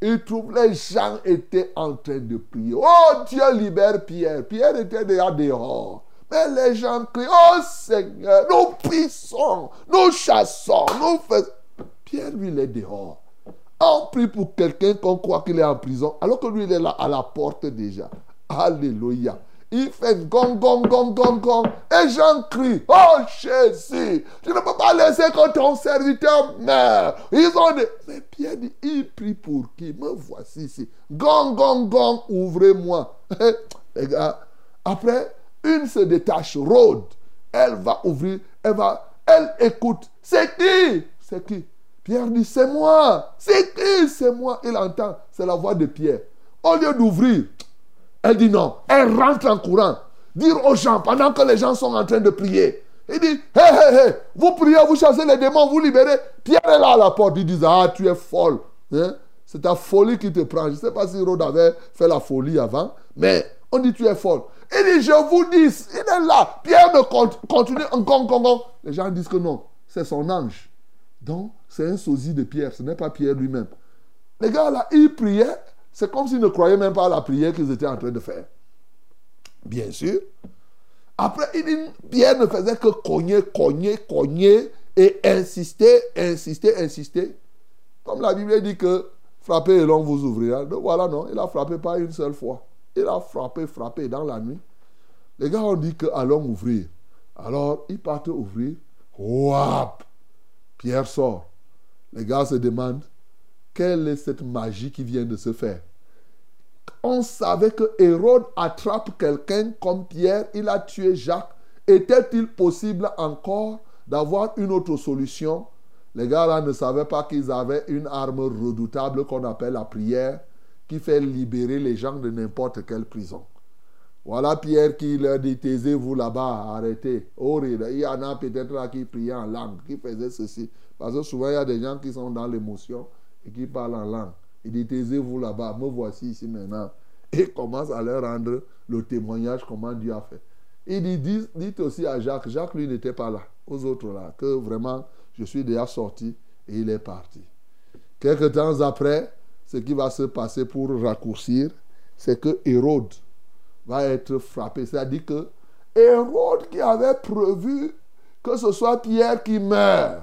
Il trouve les gens étaient en train de prier. Oh Dieu libère Pierre. Pierre était déjà dehors. Mais les gens crient, oh Seigneur, nous puissons, nous chassons, nous faisons. Pierre, lui, il est dehors. On prie pour quelqu'un qu'on croit qu'il est en prison, alors que lui, il est là à la porte déjà. Alléluia. Il fait gong, gong, gong, gong, gong. Et j'en crie, oh Jésus, tu ne peux pas laisser que ton serviteur meure. Ils ont des... Mais Pierre dit, il prie pour qui? Me voici ici. Gong, gong, gong, ouvrez-moi. Les après, une se détache, rôde. Elle va ouvrir, elle va, elle écoute. C'est qui? C'est qui? Pierre dit, c'est moi. C'est qui? C'est moi. Il entend, c'est la voix de Pierre. Au lieu d'ouvrir, elle dit non. Elle rentre en courant. Dire aux gens, pendant que les gens sont en train de prier. Il dit, hé, hé, hé, vous priez, vous chassez les démons, vous libérez. Pierre est là à la porte. Il dit, ah, tu es folle. Hein? C'est ta folie qui te prend. Je ne sais pas si Rod avait fait la folie avant, mais on dit, tu es folle. Il dit, je vous dis, il est là. Pierre ne continue encore, Les gens disent que non, c'est son ange. Donc, c'est un sosie de Pierre, ce n'est pas Pierre lui-même. Les gars là, ils priaient, c'est comme s'ils ne croyaient même pas à la prière qu'ils étaient en train de faire. Bien sûr. Après, Pierre ne faisait que cogner, cogner, cogner et insister, insister, insister. Comme la Bible dit que frapper et l'on vous ouvrira. Donc voilà, non, il a frappé pas une seule fois. Il a frappé, frappé dans la nuit. Les gars ont dit que allons ouvrir. Alors, ils partent ouvrir. Wap! Pierre sort. Les gars se demandent quelle est cette magie qui vient de se faire? On savait que Hérode attrape quelqu'un comme Pierre, il a tué Jacques. Était-il possible encore d'avoir une autre solution? Les gars là ne savaient pas qu'ils avaient une arme redoutable qu'on appelle la prière, qui fait libérer les gens de n'importe quelle prison. Voilà Pierre qui leur dit, taisez-vous là-bas, arrêtez. Oh, il y en a peut-être là qui priaient en langue, qui faisaient ceci. Parce que souvent, il y a des gens qui sont dans l'émotion et qui parlent en langue. Il dit, taisez-vous là-bas, me voici ici maintenant. Et commence à leur rendre le témoignage comment Dieu a fait. Il dit, aussi à Jacques, Jacques lui n'était pas là, aux autres là, que vraiment, je suis déjà sorti et il est parti. Quelques temps après, ce qui va se passer pour raccourcir, c'est que Hérode va être frappé. C'est-à-dire que Hérode qui avait prévu que ce soit Pierre qui meurt,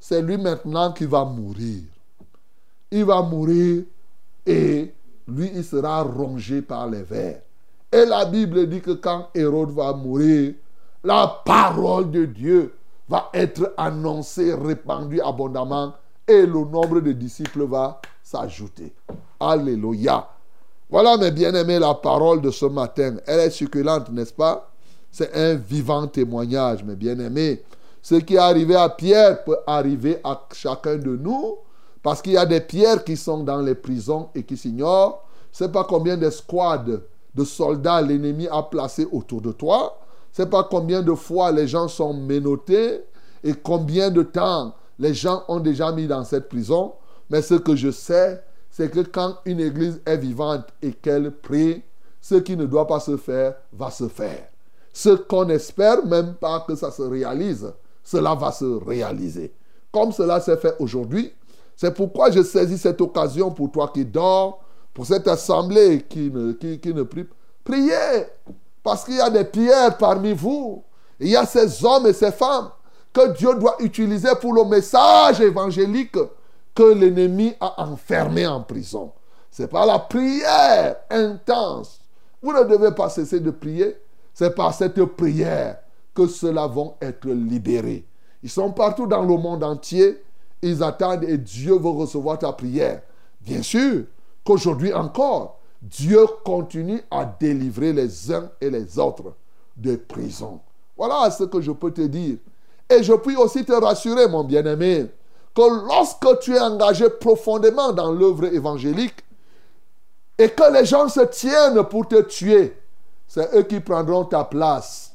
c'est lui maintenant qui va mourir. Il va mourir et lui, il sera rongé par les vers. Et la Bible dit que quand Hérode va mourir, la parole de Dieu va être annoncée, répandue abondamment et le nombre de disciples va s'ajouter. Alléluia. Voilà, mes bien-aimés, la parole de ce matin. Elle est succulente, n'est-ce pas? C'est un vivant témoignage, mes bien-aimés. Ce qui est arrivé à Pierre peut arriver à chacun de nous, parce qu'il y a des pierres qui sont dans les prisons et qui s'ignorent. Ce n'est pas combien d'escouades de soldats l'ennemi a placés autour de toi. Ce n'est pas combien de fois les gens sont menottés et combien de temps les gens ont déjà mis dans cette prison. Mais ce que je sais, c'est que quand une église est vivante et qu'elle prie, ce qui ne doit pas se faire va se faire. Ce qu'on n'espère même pas que ça se réalise, cela va se réaliser. Comme cela s'est fait aujourd'hui, c'est pourquoi je saisis cette occasion pour toi qui dors, pour cette assemblée qui ne, qui, qui prie. Priez, parce qu'il y a des pierres parmi vous. Il y a ces hommes et ces femmes que Dieu doit utiliser pour le message évangélique que l'ennemi a enfermé en prison. C'est par la prière intense. Vous ne devez pas cesser de prier. C'est par cette prière que ceux-là vont être libérés. Ils sont partout dans le monde entier. Ils attendent et Dieu veut recevoir ta prière. Bien sûr qu'aujourd'hui encore, Dieu continue à délivrer les uns et les autres de prison. Voilà ce que je peux te dire. Et je puis aussi te rassurer, mon bien-aimé, que lorsque tu es engagé profondément dans l'œuvre évangélique et que les gens se tiennent pour te tuer, c'est eux qui prendront ta place.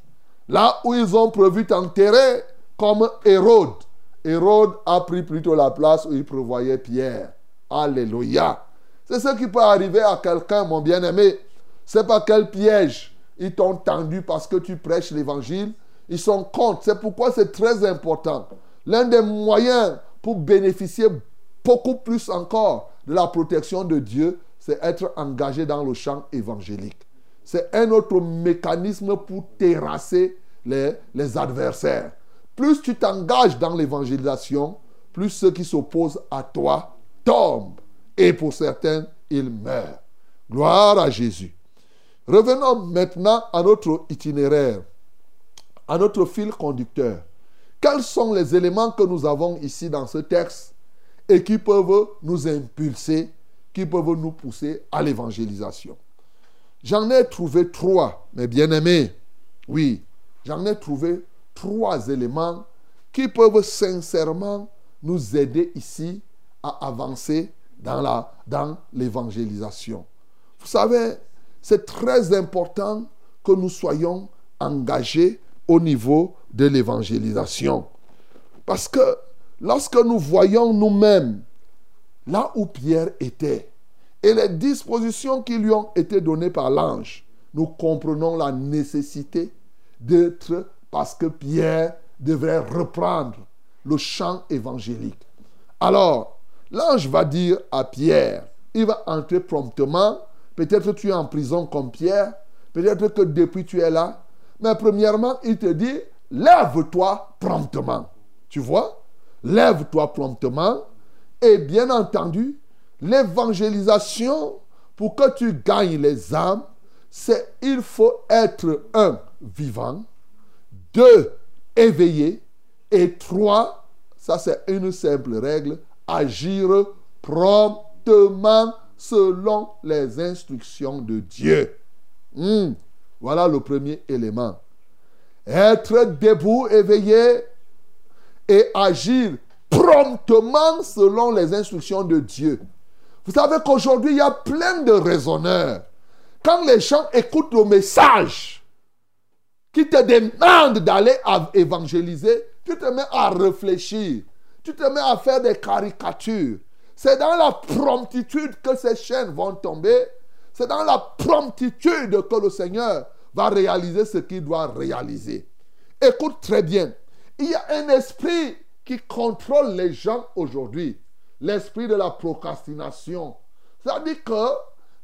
Là où ils ont prévu t'enterrer, comme Hérode. Hérode a pris plutôt la place où il prévoyait Pierre. Alléluia. C'est ce qui peut arriver à quelqu'un, mon bien-aimé. C'est pas quel piège ils t'ont tendu parce que tu prêches l'évangile. Ils sont contre. C'est pourquoi c'est très important. L'un des moyens pour bénéficier beaucoup plus encore de la protection de Dieu, c'est être engagé dans le champ évangélique. C'est un autre mécanisme pour terrasser les, les adversaires. Plus tu t'engages dans l'évangélisation, plus ceux qui s'opposent à toi tombent. Et pour certains, ils meurent. Gloire à Jésus. Revenons maintenant à notre itinéraire, à notre fil conducteur. Quels sont les éléments que nous avons ici dans ce texte et qui peuvent nous impulser, qui peuvent nous pousser à l'évangélisation? J'en ai trouvé trois, mes bien-aimés. Oui, j'en ai trouvé trois éléments qui peuvent sincèrement nous aider ici à avancer dans, la, dans l'évangélisation. Vous savez, c'est très important que nous soyons engagés au niveau de l'évangélisation. Parce que lorsque nous voyons nous-mêmes là où Pierre était et les dispositions qui lui ont été données par l'ange, nous comprenons la nécessité d'être parce que Pierre devrait reprendre le chant évangélique. Alors, l'ange va dire à Pierre, il va entrer promptement, peut-être tu es en prison comme Pierre, peut-être que depuis tu es là, mais premièrement, il te dit, lève-toi promptement. Tu vois? Lève-toi promptement. Et bien entendu, l'évangélisation, pour que tu gagnes les âmes, c'est il faut être un vivant, deux éveillé, et trois, ça c'est une simple règle, agir promptement selon les instructions de Dieu. Hmm. Voilà le premier élément. Être debout, éveillé et agir promptement selon les instructions de Dieu. Vous savez qu'aujourd'hui, il y a plein de raisonneurs. Quand les gens écoutent le message qui te demande d'aller évangéliser, tu te mets à réfléchir. Tu te mets à faire des caricatures. C'est dans la promptitude que ces chaînes vont tomber c'est dans la promptitude que le Seigneur va réaliser ce qu'il doit réaliser. Écoute très bien. Il y a un esprit qui contrôle les gens aujourd'hui. L'esprit de la procrastination. C'est-à-dire que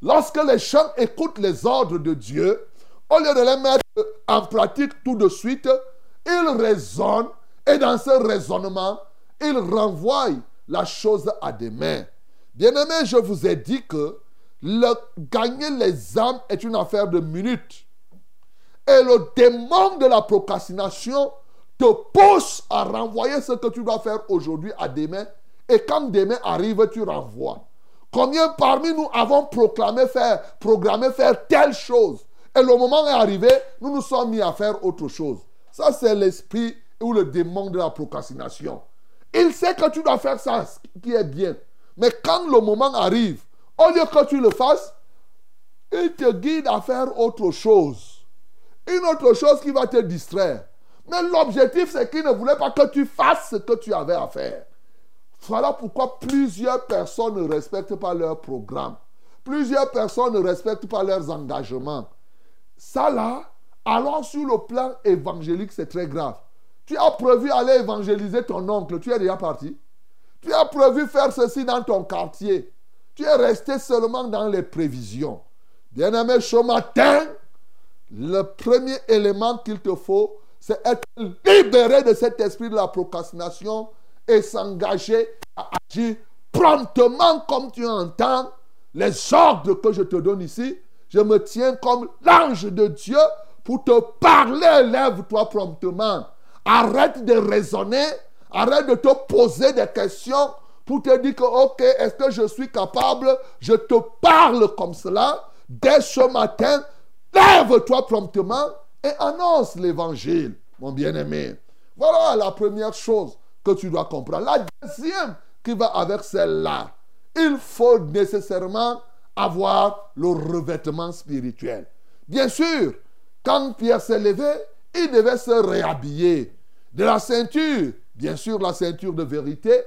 lorsque les gens écoutent les ordres de Dieu, au lieu de les mettre en pratique tout de suite, ils raisonnent et dans ce raisonnement, ils renvoient la chose à des mains. Bien-aimé, je vous ai dit que gagner les âmes est une affaire de minutes. Et le démon de la procrastination te pousse à renvoyer ce que tu dois faire aujourd'hui à demain. Et quand demain arrive, tu renvoies. Combien parmi nous avons proclamé faire, programmé faire telle chose Et le moment est arrivé, nous nous sommes mis à faire autre chose. Ça, c'est l'esprit ou le démon de la procrastination. Il sait que tu dois faire ça, ce qui est bien. Mais quand le moment arrive, au lieu que tu le fasses, il te guide à faire autre chose. Une autre chose qui va te distraire. Mais l'objectif, c'est qu'il ne voulait pas que tu fasses ce que tu avais à faire. Voilà pourquoi plusieurs personnes ne respectent pas leur programme. Plusieurs personnes ne respectent pas leurs engagements. Ça là, alors sur le plan évangélique, c'est très grave. Tu as prévu aller évangéliser ton oncle, tu es déjà parti. Tu as prévu faire ceci dans ton quartier. Tu es resté seulement dans les prévisions. Bien-aimé, ce matin, le premier élément qu'il te faut, c'est être libéré de cet esprit de la procrastination et s'engager à agir promptement comme tu entends les ordres que je te donne ici. Je me tiens comme l'ange de Dieu pour te parler. Lève-toi promptement. Arrête de raisonner. Arrête de te poser des questions pour te dire que, ok, est-ce que je suis capable? Je te parle comme cela. dès ce matin, lève-toi promptement et annonce l'évangile, mon bien-aimé. Voilà la première chose que tu dois comprendre. La deuxième qui va avec celle-là, il faut nécessairement avoir le revêtement spirituel. Bien sûr, quand Pierre s'est levé, il devait se réhabiller. De la ceinture, bien sûr la ceinture de vérité,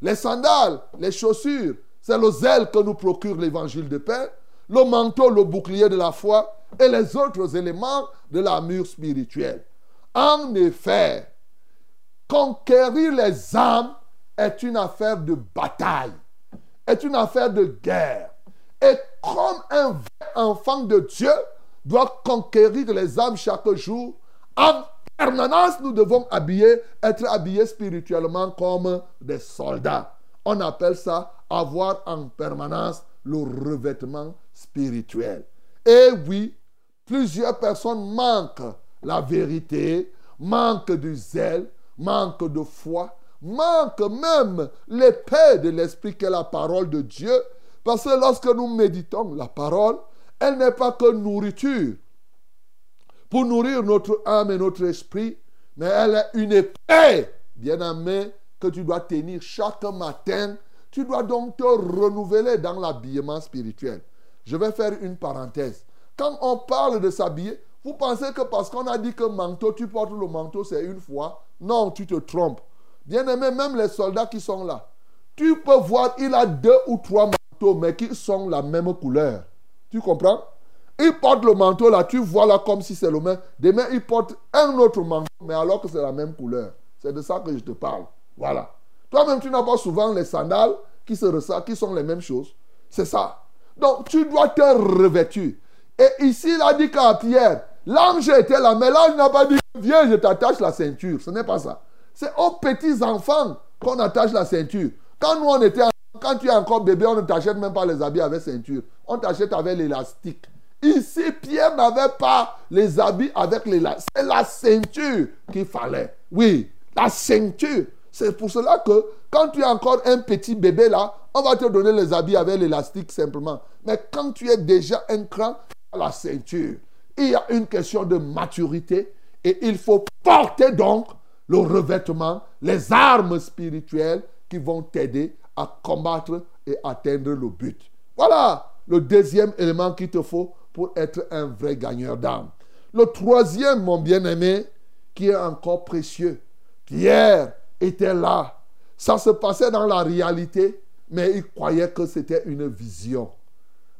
les sandales, les chaussures, c'est le zèle que nous procure l'évangile de paix, le manteau, le bouclier de la foi et les autres éléments de la mur spirituelle. En effet, conquérir les âmes est une affaire de bataille, est une affaire de guerre. Et comme un vrai enfant de Dieu doit conquérir les âmes chaque jour, en permanence, nous devons habiller, être habillés spirituellement comme des soldats. On appelle ça avoir en permanence le revêtement spirituel. Et oui, plusieurs personnes manquent la vérité, manquent du zèle, manquent de foi, manquent même l'épée de l'esprit qui est la parole de Dieu. Parce que lorsque nous méditons la parole, elle n'est pas que nourriture pour nourrir notre âme et notre esprit, mais elle est une épée, bien aimée, que tu dois tenir chaque matin. Tu dois donc te renouveler dans l'habillement spirituel. Je vais faire une parenthèse. Quand on parle de s'habiller, vous pensez que parce qu'on a dit que manteau, tu portes le manteau, c'est une fois? Non, tu te trompes. Bien aimé, même les soldats qui sont là, tu peux voir, il a deux ou trois manteaux, mais qui sont la même couleur. Tu comprends? Il porte le manteau là, tu vois là comme si c'est le même. Demain, il porte un autre manteau, mais alors que c'est la même couleur. C'est de ça que je te parle. Voilà. Toi-même, tu n'as pas souvent les sandales qui se ressemblent, qui sont les mêmes choses. C'est ça. Donc, tu dois te revêtir. Et ici, il a dit qu'à Pierre, l'ange était là, mais l'ange n'a pas dit, viens, je t'attache la ceinture. Ce n'est pas ça. C'est aux petits enfants qu'on attache la ceinture. Quand nous, on était, quand tu es encore bébé, on ne t'achète même pas les habits avec ceinture. On t'achète avec l'élastique. Ici, Pierre n'avait pas les habits avec l'élastique. C'est la ceinture qu'il fallait. Oui, la ceinture. C'est pour cela que quand tu es encore un petit bébé là, on va te donner les habits avec l'élastique simplement. Mais quand tu es déjà un cran, la ceinture. Il y a une question de maturité et il faut porter donc le revêtement, les armes spirituelles qui vont t'aider à combattre et atteindre le but. Voilà le deuxième élément qu'il te faut pour être un vrai gagneur d'âme. Le troisième, mon bien-aimé, qui est encore précieux. Pierre était là. Ça se passait dans la réalité, mais il croyait que c'était une vision.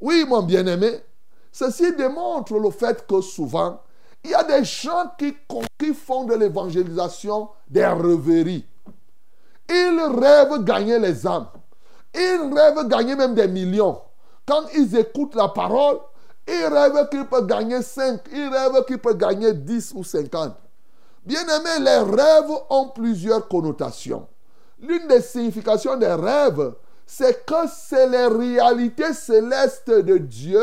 Oui, mon bien-aimé, ceci démontre le fait que souvent, il y a des gens qui, qui font de l'évangélisation des rêveries. Ils rêvent gagner les âmes. Ils rêvent gagner même des millions. Quand ils écoutent la parole, ils rêvent qu'ils peuvent gagner 5. Ils rêvent qu'ils peuvent gagner 10 ou 50. Bien aimé, les rêves ont plusieurs connotations. L'une des significations des rêves, c'est que c'est les réalités célestes de Dieu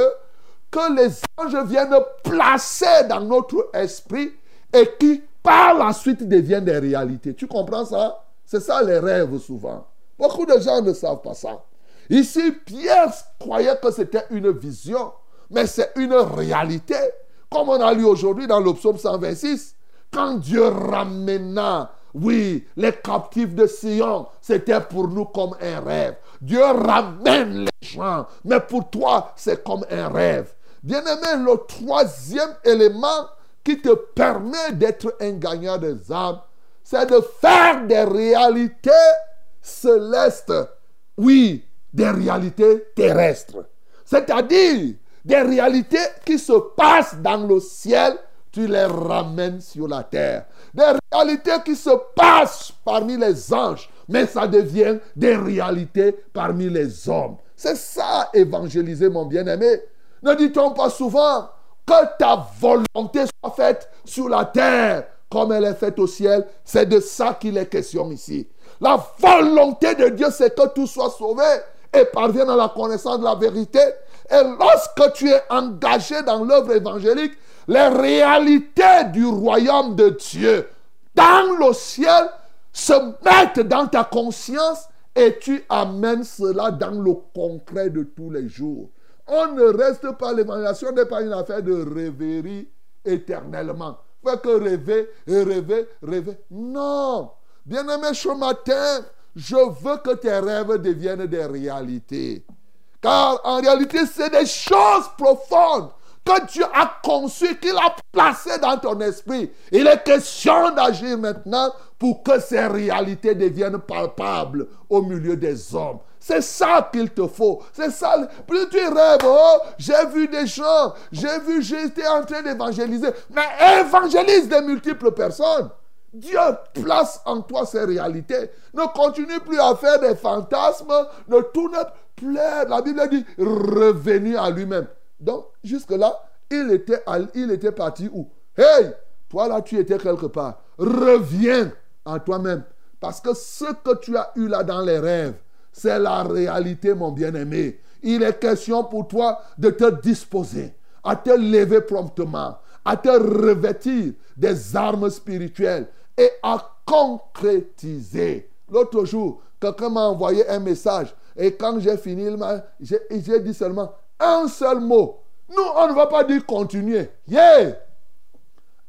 que les anges viennent placer dans notre esprit et qui par la suite deviennent des réalités. Tu comprends ça? C'est ça les rêves souvent. Beaucoup de gens ne savent pas ça. Ici, Pierre croyait que c'était une vision, mais c'est une réalité. Comme on a lu aujourd'hui dans le psaume 126, quand Dieu ramena, oui, les captifs de Sion, c'était pour nous comme un rêve. Dieu ramène les gens, mais pour toi, c'est comme un rêve. Bien-aimé, le troisième élément qui te permet d'être un gagnant des âmes, c'est de faire des réalités célestes. Oui, des réalités terrestres. C'est-à-dire des réalités qui se passent dans le ciel, tu les ramènes sur la terre. Des réalités qui se passent parmi les anges, mais ça devient des réalités parmi les hommes. C'est ça, évangéliser, mon bien-aimé. Ne dit-on pas souvent que ta volonté soit faite sur la terre? Comme elle est faite au ciel C'est de ça qu'il est question ici. La volonté de Dieu, c'est que tout soit sauvé et parvienne à la connaissance de la vérité. Et lorsque tu es engagé dans l'œuvre évangélique, les réalités du royaume de Dieu dans le ciel se mettent dans ta conscience et tu amènes cela dans le concret de tous les jours. On ne reste pas, l'évangélisation n'est pas une affaire de rêverie éternellement. Fait que rêver et rêver, rêver. Non. Bien-aimé, ce matin, je veux que tes rêves deviennent des réalités. Car en réalité, c'est des choses profondes que Dieu a conçues, qu'il a placées dans ton esprit. Il est question d'agir maintenant pour que ces réalités deviennent palpables au milieu des hommes. C'est ça qu'il te faut. C'est ça. Plus tu rêves, oh, j'ai vu des gens, j'ai vu, j'étais en train d'évangéliser. Mais évangélise des multiples personnes. Dieu place en toi ces réalités. Ne continue plus à faire des fantasmes, ne tourne plus. La Bible dit revenu à lui-même. Donc, jusque-là, il était, il était parti où? Hey, toi là, tu étais quelque part. Reviens en toi-même. Parce que ce que tu as eu là dans les rêves, c'est la réalité, mon bien-aimé. Il est question pour toi de te disposer, à te lever promptement, à te revêtir des armes spirituelles et à concrétiser. L'autre jour, quelqu'un m'a envoyé un message et quand j'ai fini, j'ai dit seulement un seul mot. Nous, on ne va pas dire continuer. Yeah!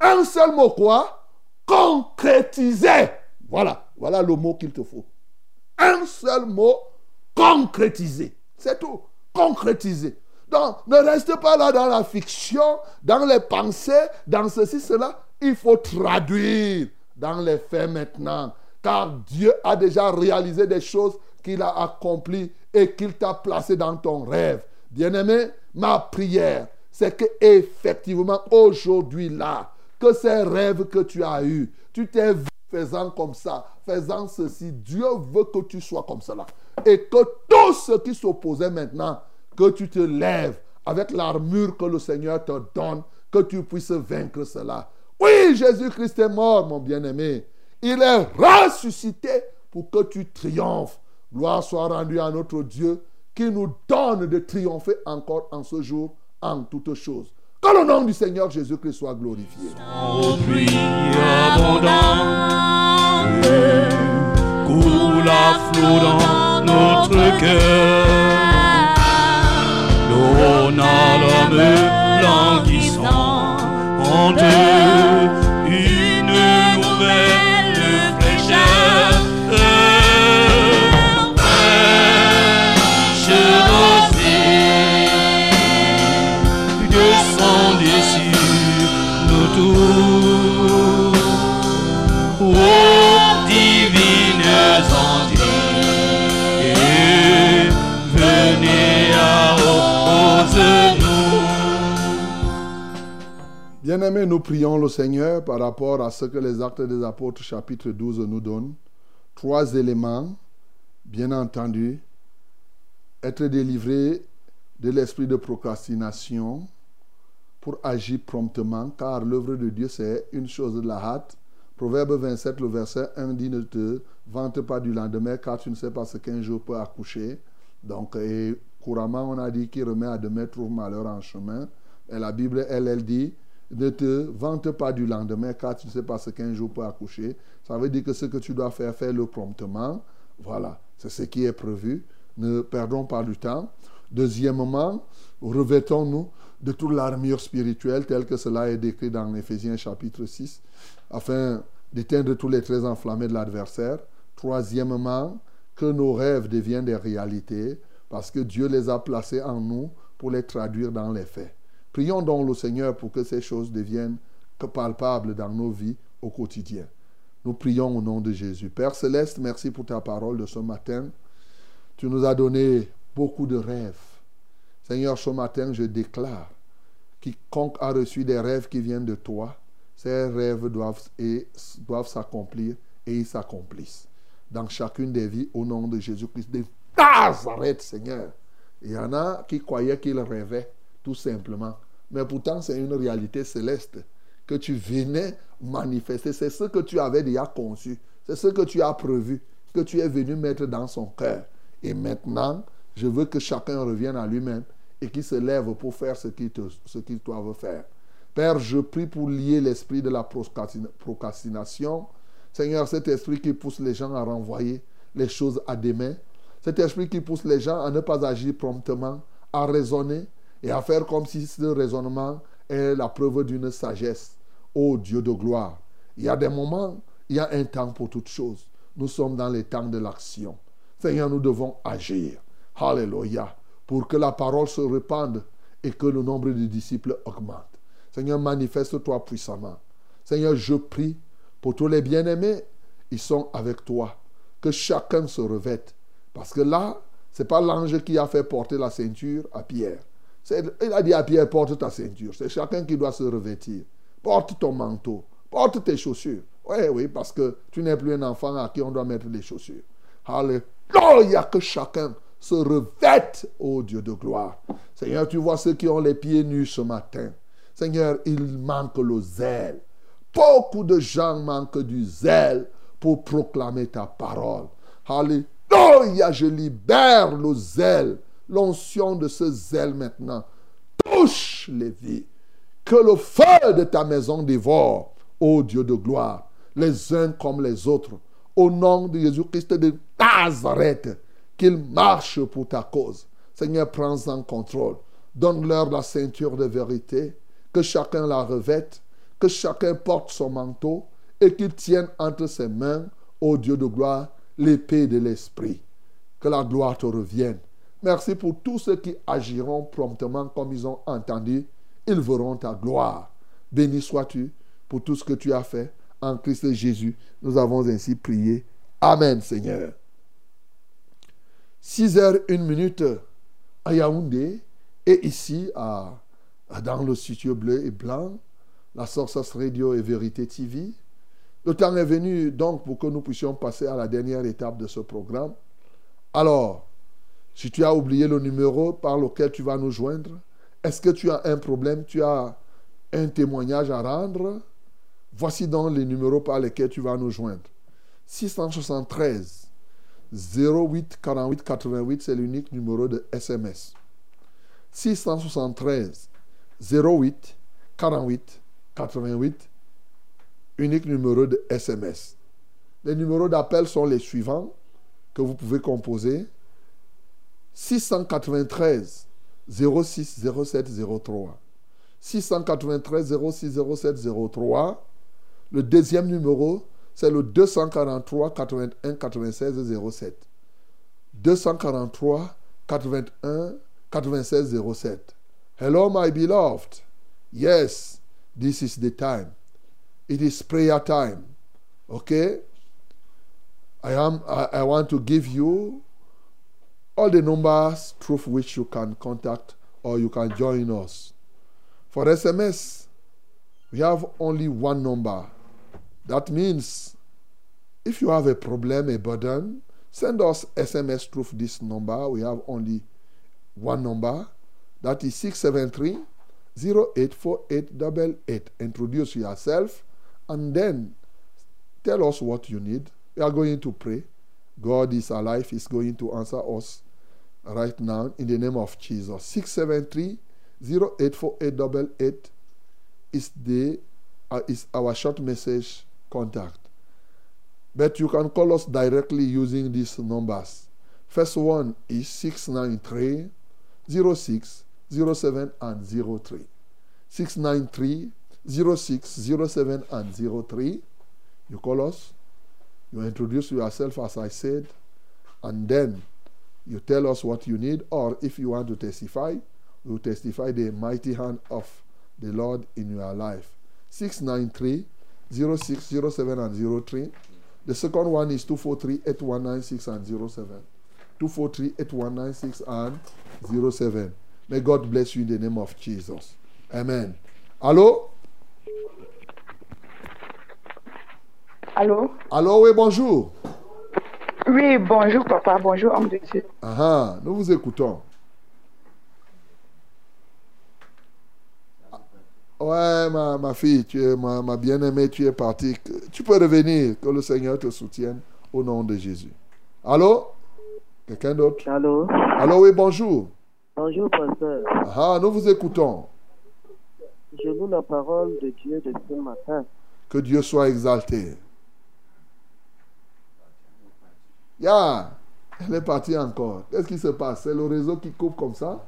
Un seul mot quoi? Concrétiser. Voilà, voilà le mot qu'il te faut. Un seul mot, concrétiser. C'est tout. Concrétiser. Donc, ne reste pas là dans la fiction, dans les pensées, dans ceci, cela. Il faut traduire dans les faits maintenant. Car Dieu a déjà réalisé des choses qu'il a accomplies et qu'il t'a placées dans ton rêve. Bien-aimé, ma prière, c'est que effectivement aujourd'hui là, que ces rêves que tu as eus, tu t'es faisant comme ça, faisant ceci, Dieu veut que tu sois comme cela. Et que tout ce qui s'opposait maintenant, que tu te lèves avec l'armure que le Seigneur te donne, que tu puisses vaincre cela. Oui, Jésus-Christ est mort, mon bien-aimé. Il est ressuscité pour que tu triomphes. Gloire soit rendue à notre Dieu qui nous donne de triompher encore en ce jour en toutes choses. Que le nom du Seigneur Jésus-Christ soit glorifié. Au pluie abondante, coule à flot dans notre cœur. À l'homme languissante, une Nous prions le Seigneur par rapport à ce que les actes des apôtres chapitre 12 nous donnent. Trois éléments, bien entendu, être délivré de l'esprit de procrastination pour agir promptement, car l'œuvre de Dieu, c'est une chose de la hâte. Proverbe 27, le verset 1 dit Ne te vante pas du lendemain, car tu ne sais pas ce qu'un jour peut accoucher. Donc, couramment, on a dit qui remet à demain trouve malheur en chemin. Et la Bible, elle, elle dit Ne te vante pas du lendemain, car tu ne sais pas ce qu'un jour peut accoucher. Ça veut dire que ce que tu dois faire, fais-le promptement. Voilà, c'est ce qui est prévu. Ne perdons pas du temps. Deuxièmement, revêtons-nous de toute l'armure spirituelle telle que cela est décrit dans Éphésiens chapitre 6, afin d'éteindre tous les traits enflammés de l'adversaire. Troisièmement, que nos rêves deviennent des réalités, parce que Dieu les a placés en nous pour les traduire dans les faits. Prions donc le Seigneur pour que ces choses deviennent palpables dans nos vies au quotidien. Nous prions au nom de Jésus. Père céleste, merci pour ta parole de ce matin. Tu nous as donné beaucoup de rêves. Seigneur, ce matin, je déclare, quiconque a reçu des rêves qui viennent de toi, ces rêves doivent, et, doivent s'accomplir et ils s'accomplissent. Dans chacune des vies, au nom de Jésus-Christ de Nazareth, Seigneur. Il y en a qui croyaient qu'ils rêvaient, tout simplement. Mais pourtant, c'est une réalité céleste que tu venais manifester. C'est ce que tu avais déjà conçu. C'est ce que tu as prévu, que tu es venu mettre dans son cœur. Et maintenant, je veux que chacun revienne à lui-même et qu'il se lève pour faire ce qu'il qu doit faire. Père, je prie pour lier l'esprit de la procrastination. Seigneur, cet esprit qui pousse les gens à renvoyer les choses à demain. Cet esprit qui pousse les gens à ne pas agir promptement, à raisonner et à faire comme si ce raisonnement est la preuve d'une sagesse. Ô Dieu de gloire, il y a des moments, il y a un temps pour toutes choses. Nous sommes dans les temps de l'action. Seigneur, nous devons agir. Alléluia. Pour que la parole se répande et que le nombre de disciples augmente. Seigneur, manifeste-toi puissamment. Seigneur, je prie pour tous les bien-aimés. Ils sont avec toi. Que chacun se revête. Parce que là, ce n'est pas l'ange qui a fait porter la ceinture à Pierre. Il a dit à Pierre, porte ta ceinture. C'est chacun qui doit se revêtir. Porte ton manteau. Porte tes chaussures. Oui, oui, parce que tu n'es plus un enfant à qui on doit mettre les chaussures. Alléluia, que chacun se revête, ô Dieu de gloire. Seigneur, tu vois ceux qui ont les pieds nus ce matin. Seigneur, il manque le zèle. Beaucoup de gens manquent du zèle pour proclamer ta parole. Alléluia, je libère le zèle, l'onction de ce zèle maintenant. Touche les vies. Que le feu de ta maison dévore, ô Dieu de gloire, les uns comme les autres. Au nom de Jésus-Christ de Nazareth, qu'ils marchent pour ta cause. Seigneur, prends en contrôle. Donne-leur la ceinture de vérité, que chacun la revête, que chacun porte son manteau et qu'il tienne entre ses mains, ô Dieu de gloire, l'épée de l'Esprit. Que la gloire te revienne. Merci pour tous ceux qui agiront promptement comme ils ont entendu. Ils verront ta gloire. Béni sois-tu pour tout ce que tu as fait. En Christ Jésus, nous avons ainsi prié. Amen, Seigneur. 6 heures 1 minute à Yaoundé et ici à, dans le studio bleu et blanc, la Source Radio et Vérité TV. Le temps est venu donc pour que nous puissions passer à la dernière étape de ce programme. Alors, si tu as oublié le numéro par lequel tu vas nous joindre, est-ce que tu as un problème, tu as un témoignage à rendre? Voici donc les numéros par lesquels tu vas nous joindre. 673 08 48 88, c'est l'unique numéro de SMS. 673 08 48 88, unique numéro de SMS. Les numéros d'appel sont les suivants que vous pouvez composer. 693 06 07 03. 693 06 07 03. Le deuxième numéro, c'est le 243 81 96 07. 243 81 96 07. Hello, my beloved. Yes, this is the time. It is prayer time. Okay? I am I, I want to give you all the numbers through which you can contact or you can join us. For SMS, we have only one number. That means if you have a problem, a burden, send us SMS through this number. We have only one number. That is 673 084888. Introduce yourself and then tell us what you need. We are going to pray. God is alive, He's going to answer us right now in the name of Jesus. 673 084888 is, the, uh, is our short message contact. But you can call us directly using these numbers. First one is 693 06 07 and 03. 693 06 07 and 03. You call us, you introduce yourself as I said, and then you tell us what you need, or if you want to testify, you testify the mighty hand of the Lord in your life. 693 06 07 and 03. The second one is 243 8196 and 07. 243 8196 and 07. May God bless you in the name of Jesus. Amen. Allô? Allô? Allô, oui, bonjour. Oui, bonjour papa, bonjour homme de Dieu. Ah, ah, nous vous écoutons. Ouais, ma, ma fille, tu es ma, ma bien-aimée, tu es partie. Tu peux revenir, que le Seigneur te soutienne au nom de Jésus. Allô? Quelqu'un d'autre? Allô? Allô, oui, bonjour. Bonjour, pasteur. Ah, nous vous écoutons. Je loue la parole de Dieu de ce matin. Que Dieu soit exalté. Ya, elle est partie encore. Qu'est-ce qui se passe? C'est le réseau qui coupe comme ça?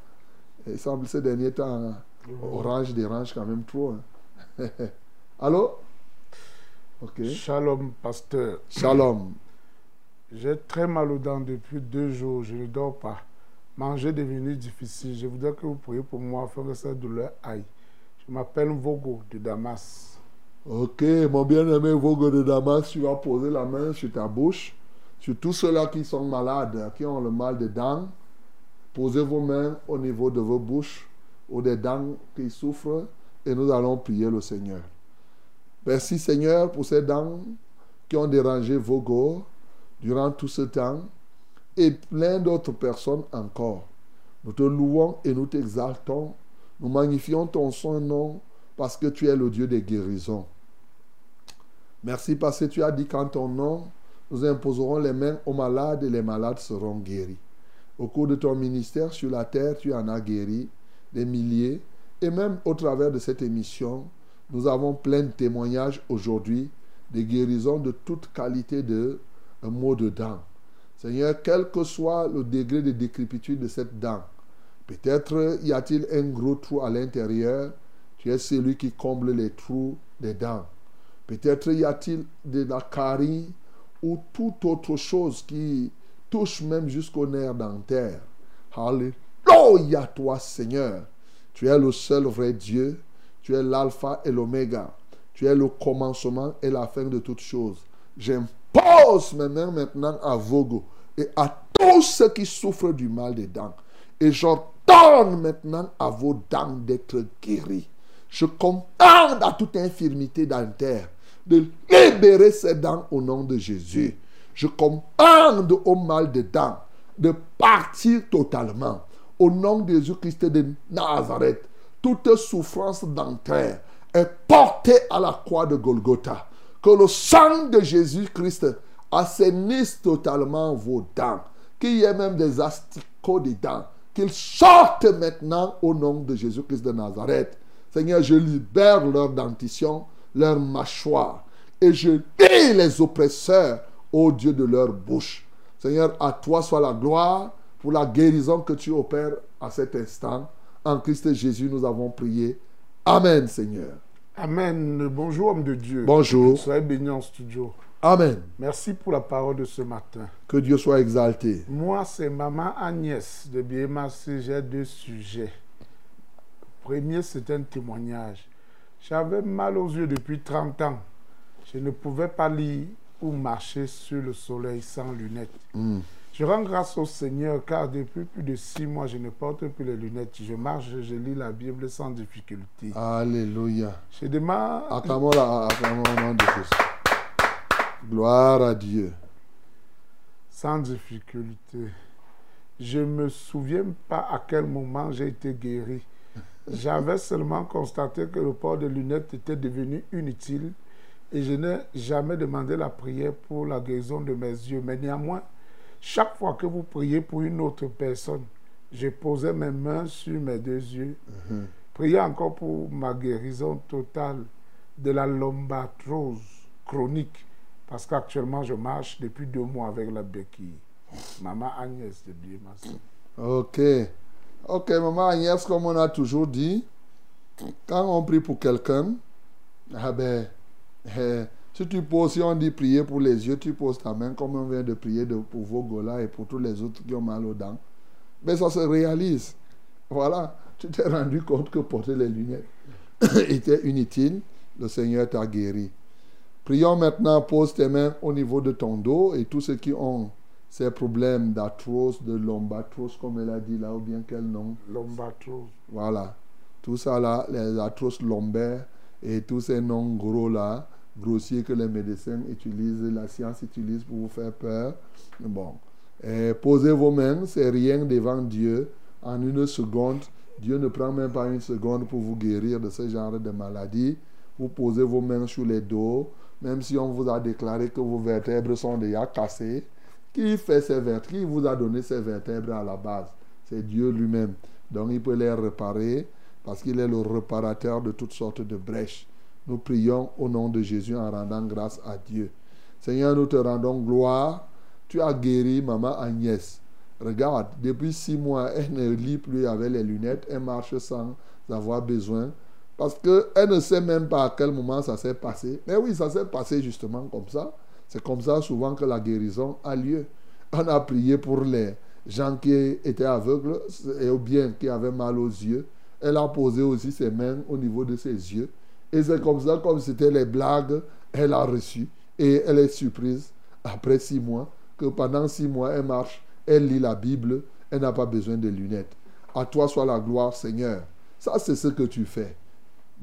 Il semble ces derniers temps, hein, Orange dérange quand même trop. hein. Allô? Ok. Shalom, pasteur. Shalom. J'ai très mal aux dents depuis deux jours. Je ne dors pas. Manger est devenu difficile. Je voudrais que vous priez pour moi afin que cette douleur aille. Je m'appelle Vogo de Damas. Ok, mon bien-aimé Vogue de Damas, tu vas poser la main sur ta bouche, sur tous ceux-là qui sont malades, qui ont le mal des dents. Posez vos mains au niveau de vos bouches ou des dents qui souffrent et nous allons prier le Seigneur. Merci Seigneur pour ces dents qui ont dérangé Vogo durant tout ce temps et plein d'autres personnes encore. Nous te louons et nous t'exaltons. Nous magnifions ton son nom parce que tu es le Dieu des guérisons. Merci parce que tu as dit qu'en ton nom, nous imposerons les mains aux malades et les malades seront guéris. Au cours de ton ministère sur la terre, tu en as guéri des milliers. Et même au travers de cette émission, nous avons plein de témoignages aujourd'hui des guérisons de toute qualité de mot de dent. Seigneur, quel que soit le degré de décrépitude de cette dent, peut-être y a-t-il un gros trou à l'intérieur, tu es celui qui comble les trous des dents. Peut-être y a-t-il de la carie ou toute autre chose qui touche même jusqu'au nerf dentaire. Alléluia toi Seigneur. Tu es le seul vrai Dieu. Tu es l'alpha et l'oméga. Tu es le commencement et la fin de toutes choses. J'impose mes mains maintenant à Vogo et à tous ceux qui souffrent du mal des dents. Et j'ordonne maintenant à vos dents d'être guéris. Je commande à toute infirmité dentaire de libérer ces dents au nom de Jésus. Je commande au mal des dents de partir totalement. Au nom de Jésus-Christ de Nazareth, toute souffrance dentaire est portée à la croix de Golgotha. Que le sang de Jésus-Christ assainisse totalement vos dents. Qu'il y ait même des asticots dedans. Qu'ils sortent maintenant au nom de Jésus-Christ de Nazareth. Seigneur, je libère leur dentition, leur mâchoire. Et je dis les oppresseurs au Dieu de leur bouche. Seigneur, à toi soit la gloire pour la guérison que tu opères à cet instant. En Christ Jésus, nous avons prié. Amen, Seigneur. Amen. Bonjour, homme de Dieu. Bonjour. Soyez béni en studio. Amen. Merci pour la parole de ce matin. Que Dieu soit exalté. Moi, c'est Maman Agnès de BMAC. J'ai deux sujets. Premier, c'est un témoignage. J'avais mal aux yeux depuis 30 ans. Je ne pouvais pas lire ou marcher sur le soleil sans lunettes. Mm. Je rends grâce au Seigneur car depuis plus de six mois, je ne porte plus les lunettes. Je marche, je lis la Bible sans difficulté. Alléluia. Je demande. Acclamons la acclamons au nom de Jésus. Gloire à Dieu. Sans difficulté. Je ne me souviens pas à quel moment j'ai été guéri. J'avais seulement constaté que le port de lunettes était devenu inutile et je n'ai jamais demandé la prière pour la guérison de mes yeux. Mais néanmoins, chaque fois que vous priez pour une autre personne, je posais mes mains sur mes deux yeux. Mhm. Priez encore pour ma guérison totale de la lombatrose chronique. Parce qu'actuellement, je marche depuis deux mois avec la béquille. Maman Agnès de Biemas. Ok. Ok, maman Agnès, comme on a toujours dit, quand on prie pour quelqu'un, ah ben, eh, si tu poses, si on dit prier pour les yeux, tu poses ta main comme on vient de prier pour vos golas et pour tous les autres qui ont mal aux dents. Mais ça se réalise. Voilà, tu t'es rendu compte que porter les lunettes était inutile. Le Seigneur t'a guéri. Prions maintenant, pose tes mains au niveau de ton dos et tous ceux qui ont ces problèmes d'arthrose, de lombatrose, comme elle a dit là, ou bien quel nom? Lombatrose. Voilà. Tout ça là, les arthroses lombaires et tous ces noms gros là, grossiers que les médecins utilisent, la science utilise pour vous faire peur. Bon. Et posez vos mains, c'est rien devant Dieu. En une seconde, Dieu ne prend même pas une seconde pour vous guérir de ce genre de maladie. Vous posez vos mains sur les dos, même si on vous a déclaré que vos vertèbres sont déjà cassées. Qui fait ces vertèbres Qui vous a donné ces vertèbres à la base? C'est Dieu lui-même. Donc il peut les réparer parce qu'il est le réparateur de toutes sortes de brèches. Nous prions au nom de Jésus en rendant grâce à Dieu. Seigneur, nous te rendons gloire. Tu as guéri maman Agnès. Regarde, depuis six mois, elle ne lit plus avec les lunettes, elle marche sans avoir besoin. Parce qu'elle ne sait même pas à quel moment ça s'est passé. Mais oui, ça s'est passé justement comme ça. C'est comme ça souvent que la guérison a lieu. On a prié pour les gens qui étaient aveugles et ou bien qui avaient mal aux yeux. Elle a posé aussi ses mains au niveau de ses yeux. Et c'est comme ça, comme c'était les blagues, elle a reçu. Et elle est surprise, après six mois, que pendant six mois, elle marche, elle lit la Bible, elle n'a pas besoin de lunettes. À toi soit la gloire, Seigneur. Ça, c'est ce que tu fais.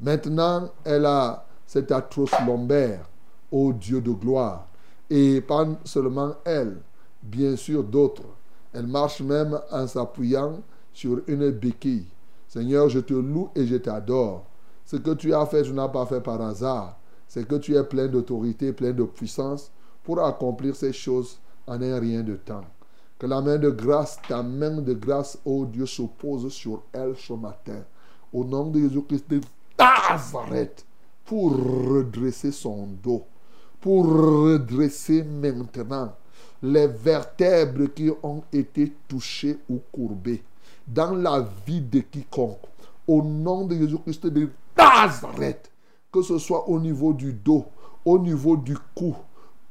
Maintenant, elle a cette atroce lombaire, ô Dieu de gloire. Et pas seulement elle, bien sûr d'autres. Elle marche même en s'appuyant sur une béquille. Seigneur, je te loue et je t'adore. Ce que tu as fait, tu n'as pas fait par hasard. C'est que tu es plein d'autorité, plein de puissance pour accomplir ces choses en un rien de temps. Que la main de grâce, ta main de grâce, ô Dieu, se pose sur elle ce matin. Au nom de Jésus-Christ de Nazareth, pour redresser son dos, pour redresser maintenant les vertèbres qui ont été touchées ou courbées dans la vie de quiconque. Au nom de Jésus-Christ de Nazareth, que ce soit au niveau du dos, au niveau du cou,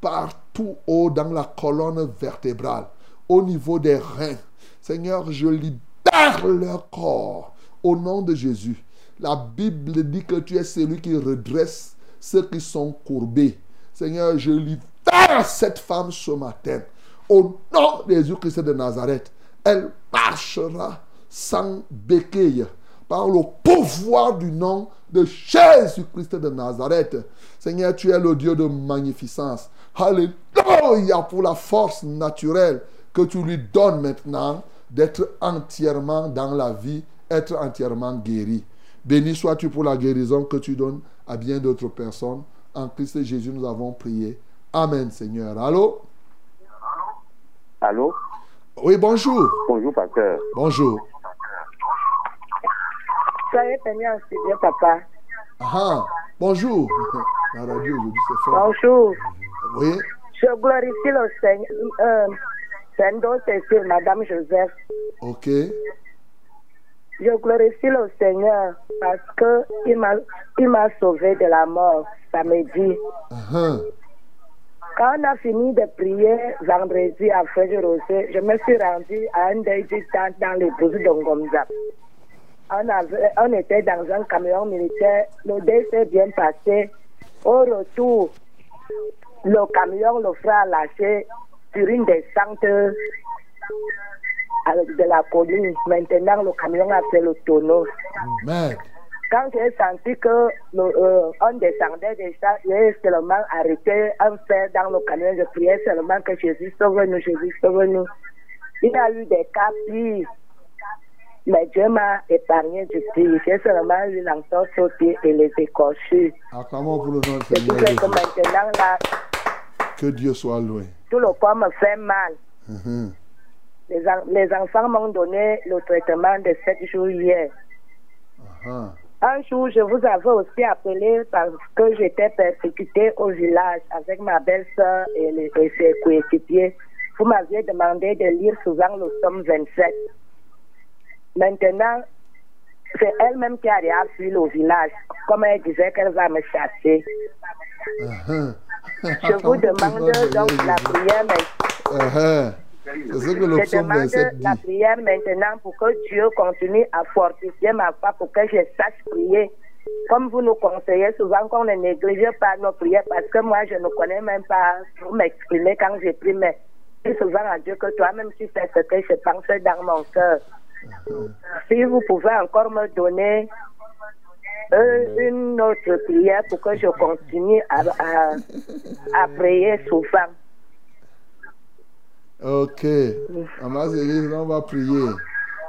partout haut dans la colonne vertébrale, au niveau des reins. Seigneur, je libère leur corps au nom de Jésus. La Bible dit que tu es celui qui redresse ceux qui sont courbés. Seigneur, je libère cette femme ce matin. Au nom de Jésus-Christ de Nazareth, elle marchera sans béquille par le pouvoir du nom de Jésus-Christ de Nazareth. Seigneur, tu es le Dieu de magnificence. Alléluia pour la force naturelle que tu lui donnes maintenant d'être entièrement dans la vie, être entièrement guéri. Béni sois-tu pour la guérison que tu donnes à bien d'autres personnes. En Christ Jésus, nous avons prié. Amen, Seigneur. Allô? Allô? Oui, bonjour. Bonjour, pasteur. Bonjour. Soyez béni en studio, papa. Ah, bonjour. La radio aujourd'hui, c'est fort. Bonjour. Oui. Je glorifie le Seigneur. Euh, Seigneur, c'est sur Madame Joseph. Ok. Je glorifie le Seigneur parce que il m'a, il m'a sauvé de la mort samedi. Uh-huh. Quand on a fini de prier vendredi à Frère Rosé, je me suis rendue à un deuil du temps dans l'épouse de Ngomza. On, avait, on était dans un camion militaire, le deuil s'est bien passé. Au retour, le camion, le frère a lâché sur une descente avec de la colline. Maintenant, le camion a fait le tonneau. Merde. Quand j'ai senti que le, euh, on descendait déjà, j'ai seulement arrêté un fer dans le camion. Je priais seulement que Jésus sauve-nous, Jésus sauve-nous. Il y a eu des cas pires. Mais Dieu m'a épargné du pire. J'ai seulement eu l'entorse au pied et les écorchures. Acclamons pour le nom de Ce qui Seigneur fait Jésus. que maintenant, là, Que Dieu soit loué. tout le corps me fait mal. Mhm. Les, en- les enfants m'ont donné le traitement de sept jours hier. Ah. Un jour, je vous avais aussi appelé parce que j'étais persécutée au village avec ma belle-sœur et, les- et ses coéquipiers. Vous m'aviez demandé de lire souvent le psaume 27. Maintenant, c'est elle-même qui a réaffui le village, comme elle disait qu'elle va me chasser. Uh-huh. Je vous demande donc la prière maintenant. Uh-huh. C'est ce que le Je demande 27 dit. la prière maintenant pour que Dieu continue à fortifier ma foi, pour que je sache prier. Comme vous nous conseillez souvent qu'on ne néglige pas nos prières, parce que moi, je ne connais même pas pour m'exprimer quand je prie, mais je dis souvent à Dieu que toi-même, tu sais ce que je pense dans mon cœur. Si vous pouvez encore me donner euh, une autre prière pour que je continue à, à, à prier souvent. Ok. Maman Céline, on va prier.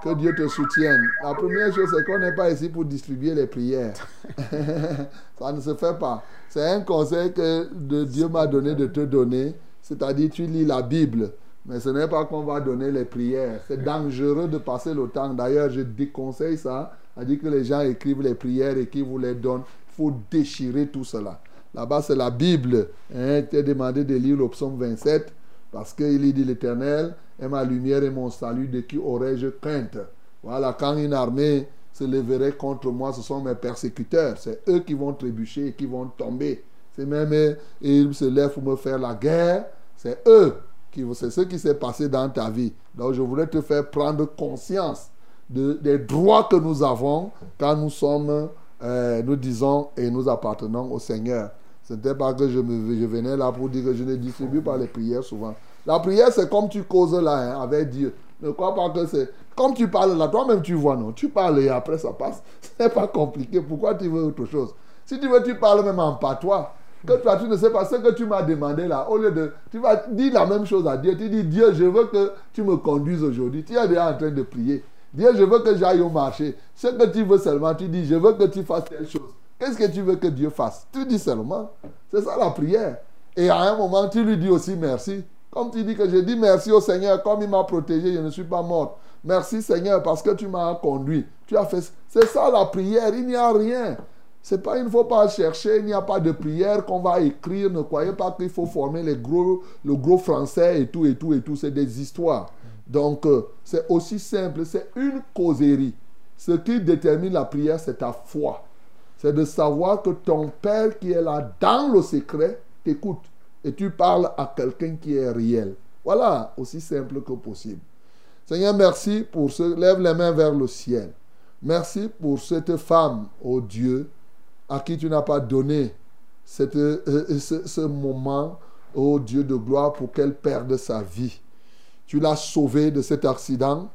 Que Dieu te soutienne. La première chose, c'est qu'on n'est pas ici pour distribuer les prières. Ça ne se fait pas. C'est un conseil que de Dieu m'a donné de te donner. C'est-à-dire, tu lis la Bible. Mais ce n'est pas qu'on va donner les prières. C'est dangereux de passer le temps. D'ailleurs, je déconseille ça. à dire que les gens écrivent les prières et qu'ils vous les donnent. Il faut déchirer tout cela. Là-bas, c'est la Bible. Hein, tu es demandé de lire le psaume 27 parce qu'il dit l'Éternel est ma lumière et mon salut, de qui aurais-je crainte? Voilà, quand une armée se lèverait contre moi, ce sont mes persécuteurs. C'est eux qui vont trébucher et qui vont tomber. C'est même eux, ils se lèvent pour me faire la guerre. C'est eux qui c'est ce qui s'est passé dans ta vie. Donc je voulais te faire prendre conscience de, des droits que nous avons quand nous sommes, euh, nous disons et nous appartenons au Seigneur. Ce n'était pas que je, venais là pour dire que je ne distribue pas les prières souvent. La prière, c'est comme tu causes là hein, avec Dieu. Ne crois pas que c'est. Comme tu parles là, toi-même tu vois, non? Tu parles et après ça passe. Ce n'est pas compliqué. Pourquoi tu veux autre chose? Si tu veux, tu parles même en patois. Que toi, tu ne sais pas ce que tu m'as demandé là. Au lieu de. Tu vas dire la même chose à Dieu. Tu dis Dieu, je veux que tu me conduises aujourd'hui. Tu es déjà en train de prier. Dieu, je veux que j'aille au marché. Ce que tu veux seulement, tu dis je veux que tu fasses telle chose. Qu'est-ce que tu veux que Dieu fasse? Tu dis seulement. C'est ça la prière. Et à un moment, tu lui dis aussi merci. Comme tu dis que je dis merci au Seigneur, comme il m'a protégé, je ne suis pas mort. Merci Seigneur parce que tu m'as conduit. Tu as fait. C'est ça la prière. Il n'y a rien. C'est pas, il ne faut pas chercher, il n'y a pas de prière qu'on va écrire. Ne croyez pas qu'il faut former les gros, le gros français et tout, et tout, et tout. C'est des histoires. Donc, euh, c'est aussi simple. C'est une causerie. Ce qui détermine la prière, c'est ta foi. C'est de savoir que ton Père qui est là dans le secret t'écoute. Et tu parles à quelqu'un qui est réel. Voilà, aussi simple que possible. Seigneur, merci pour ce. Lève les mains vers le ciel. Merci pour cette femme, oh Dieu, à qui tu n'as pas donné cette, euh, euh, ce, moment, oh Dieu de gloire, pour qu'elle perde sa vie. Tu l'as sauvée de cet accident.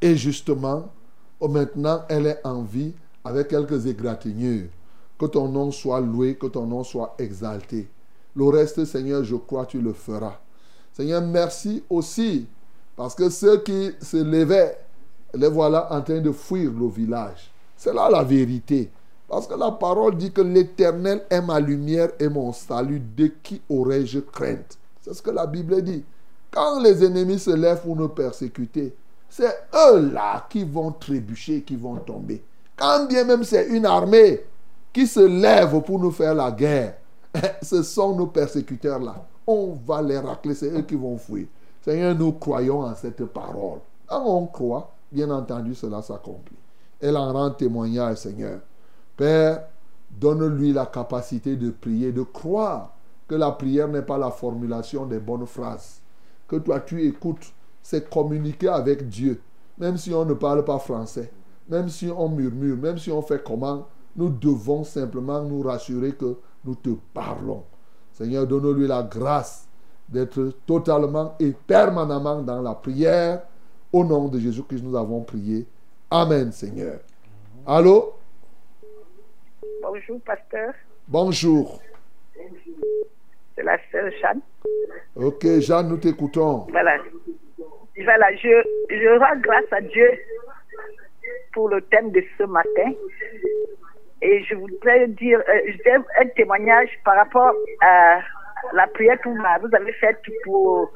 Et justement, oh, maintenant, elle est en vie avec quelques égratignures. Que ton nom soit loué, que ton nom soit exalté. Le reste, Seigneur, je crois, tu le feras. Seigneur, merci aussi, parce que ceux qui se levaient, les voilà en train de fuir le village. C'est là la vérité. Parce que la parole dit que l'Éternel est ma lumière et mon salut. De qui aurais-je crainte? C'est ce que la Bible dit. Quand les ennemis se lèvent pour nous persécuter, c'est eux-là qui vont trébucher, qui vont tomber. Bien même c'est une armée qui se lève pour nous faire la guerre, ce sont nos persécuteurs-là. On va les racler, c'est eux qui vont fuir. Seigneur, nous croyons en cette parole. Quand on croit, bien entendu, cela s'accomplit. Elle en rend témoignage, Seigneur. Père, donne-lui la capacité de prier, de croire que la prière n'est pas la formulation des bonnes phrases. Que toi, tu écoutes, c'est communiquer avec Dieu. Même si on ne parle pas français, même si on murmure, même si on fait comment, nous devons simplement nous rassurer que nous te parlons. Seigneur, donne-lui la grâce d'être totalement et permanemment dans la prière. Au nom de Jésus-Christ, nous avons prié. Amen, Seigneur. Allô? Bonjour, pasteur. Bonjour. C'est la sœur Jeanne. Ok, Jeanne, nous t'écoutons. Voilà. Voilà, je, je rends grâce à Dieu pour le thème de ce matin. Et je voudrais dire euh, un témoignage par rapport à la prière que vous avez faite pour,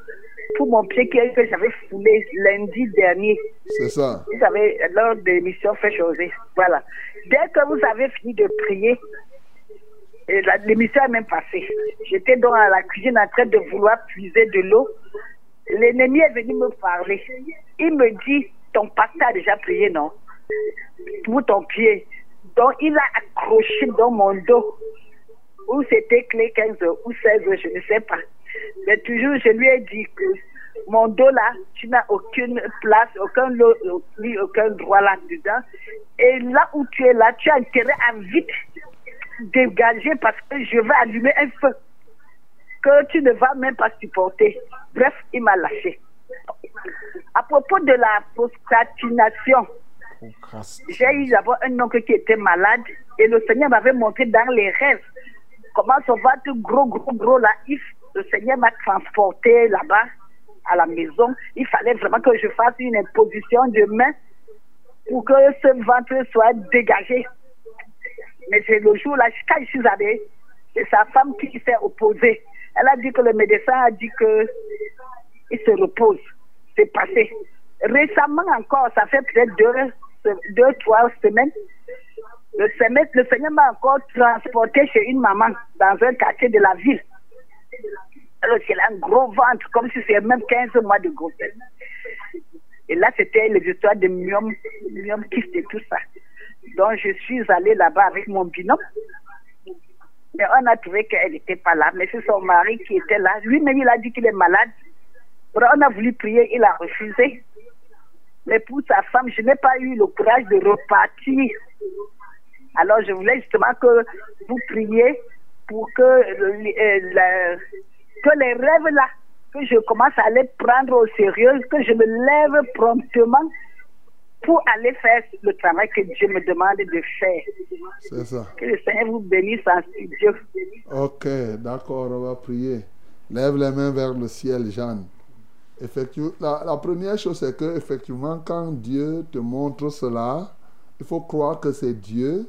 pour mon pied que, j'avais foulé lundi dernier. C'est ça. Vous avez, lors de l'émission Fait Choser. Voilà. Dès que vous avez fini de prier, l'émission est même passée. J'étais dans la cuisine en train de vouloir puiser de l'eau. L'ennemi est venu me parler. Il me dit, ton pasteur a déjà prié, non? Pour ton pied. Donc, il a accroché dans mon dos. Où c'était clé 15 ou 16 je ne sais pas. Mais toujours, je lui ai dit que mon dos là, tu n'as aucune place, aucun, aucun droit là-dedans. Et là où tu es là, tu as intérêt à vite dégager parce que je vais allumer un feu que tu ne vas même pas supporter. Bref, il m'a lâché. À propos de la procrastination, j'ai eu d'abord un oncle qui était malade et le Seigneur m'avait montré dans les rêves comment son ventre gros, gros, gros là, le Seigneur m'a transporté là-bas à la maison. Il fallait vraiment que je fasse une imposition de main pour que ce ventre soit dégagé. Mais c'est le jour là, quand je suis allée, c'est sa femme qui s'est opposée. Elle a dit que le médecin a dit que il se repose. C'est passé. Récemment encore, ça fait peut-être deux, deux, trois semaines, le, Seigneur m'a encore transporté chez une maman dans un quartier de la ville. Alors, elle a un gros ventre, comme si c'était même 15 mois de grossesse. Et là, c'était les histoires de myome, myome kyste et tout ça. Donc, je suis allée là-bas avec mon binôme. Mais on a trouvé qu'elle n'était pas là. Mais c'est son mari qui était là. Lui-même, il a dit qu'il est malade. On a voulu prier, il a refusé. Mais pour sa femme, je n'ai pas eu le courage de repartir. Alors, je voulais justement que vous priez pour que, le- euh, que les rêves là, que je commence à les prendre au sérieux, que je me lève promptement pour aller faire le travail que Dieu me demande de faire. C'est ça. Que le Seigneur vous bénisse en studio. Ok, d'accord, on va prier. Lève les mains vers le ciel, Jeanne. La, la première chose, c'est que, effectivement, quand Dieu te montre cela, il faut croire que c'est Dieu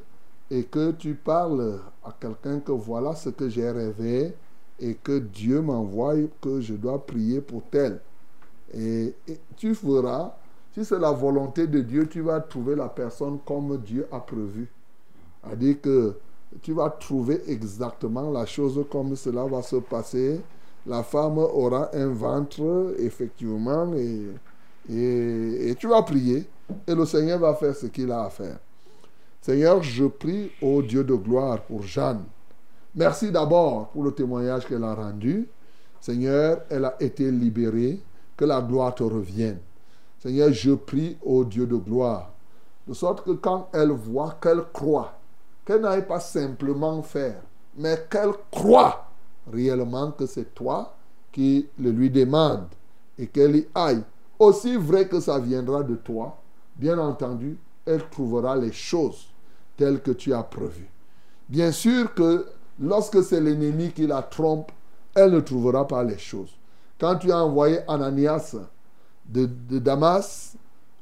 et que tu parles à quelqu'un que voilà ce que j'ai rêvé et que Dieu m'envoie que je dois prier pour tel. Et, et tu feras, si c'est la volonté de Dieu, tu vas trouver la personne comme Dieu a prévu. C'est-à-dire que tu vas trouver exactement la chose comme cela va se passer. La femme aura un ventre, effectivement, et, et, tu vas prier. Et le Seigneur va faire ce qu'il a à faire. Seigneur, je prie au Dieu de gloire pour Jeanne. Merci d'abord pour le témoignage qu'elle a rendu. Seigneur, elle a été libérée. Que la gloire te revienne. Seigneur, je prie au Dieu de gloire. De sorte que quand elle voit, qu'elle croit, qu'elle n'aille pas simplement faire, mais qu'elle croit réellement que c'est toi qui le lui demande et qu'elle y aille. Aussi vrai que ça viendra de toi, bien entendu, elle trouvera les choses telles que tu as prévues. Bien sûr que lorsque c'est l'ennemi qui la trompe, elle ne trouvera pas les choses. Quand tu as envoyé Ananias de, de Damas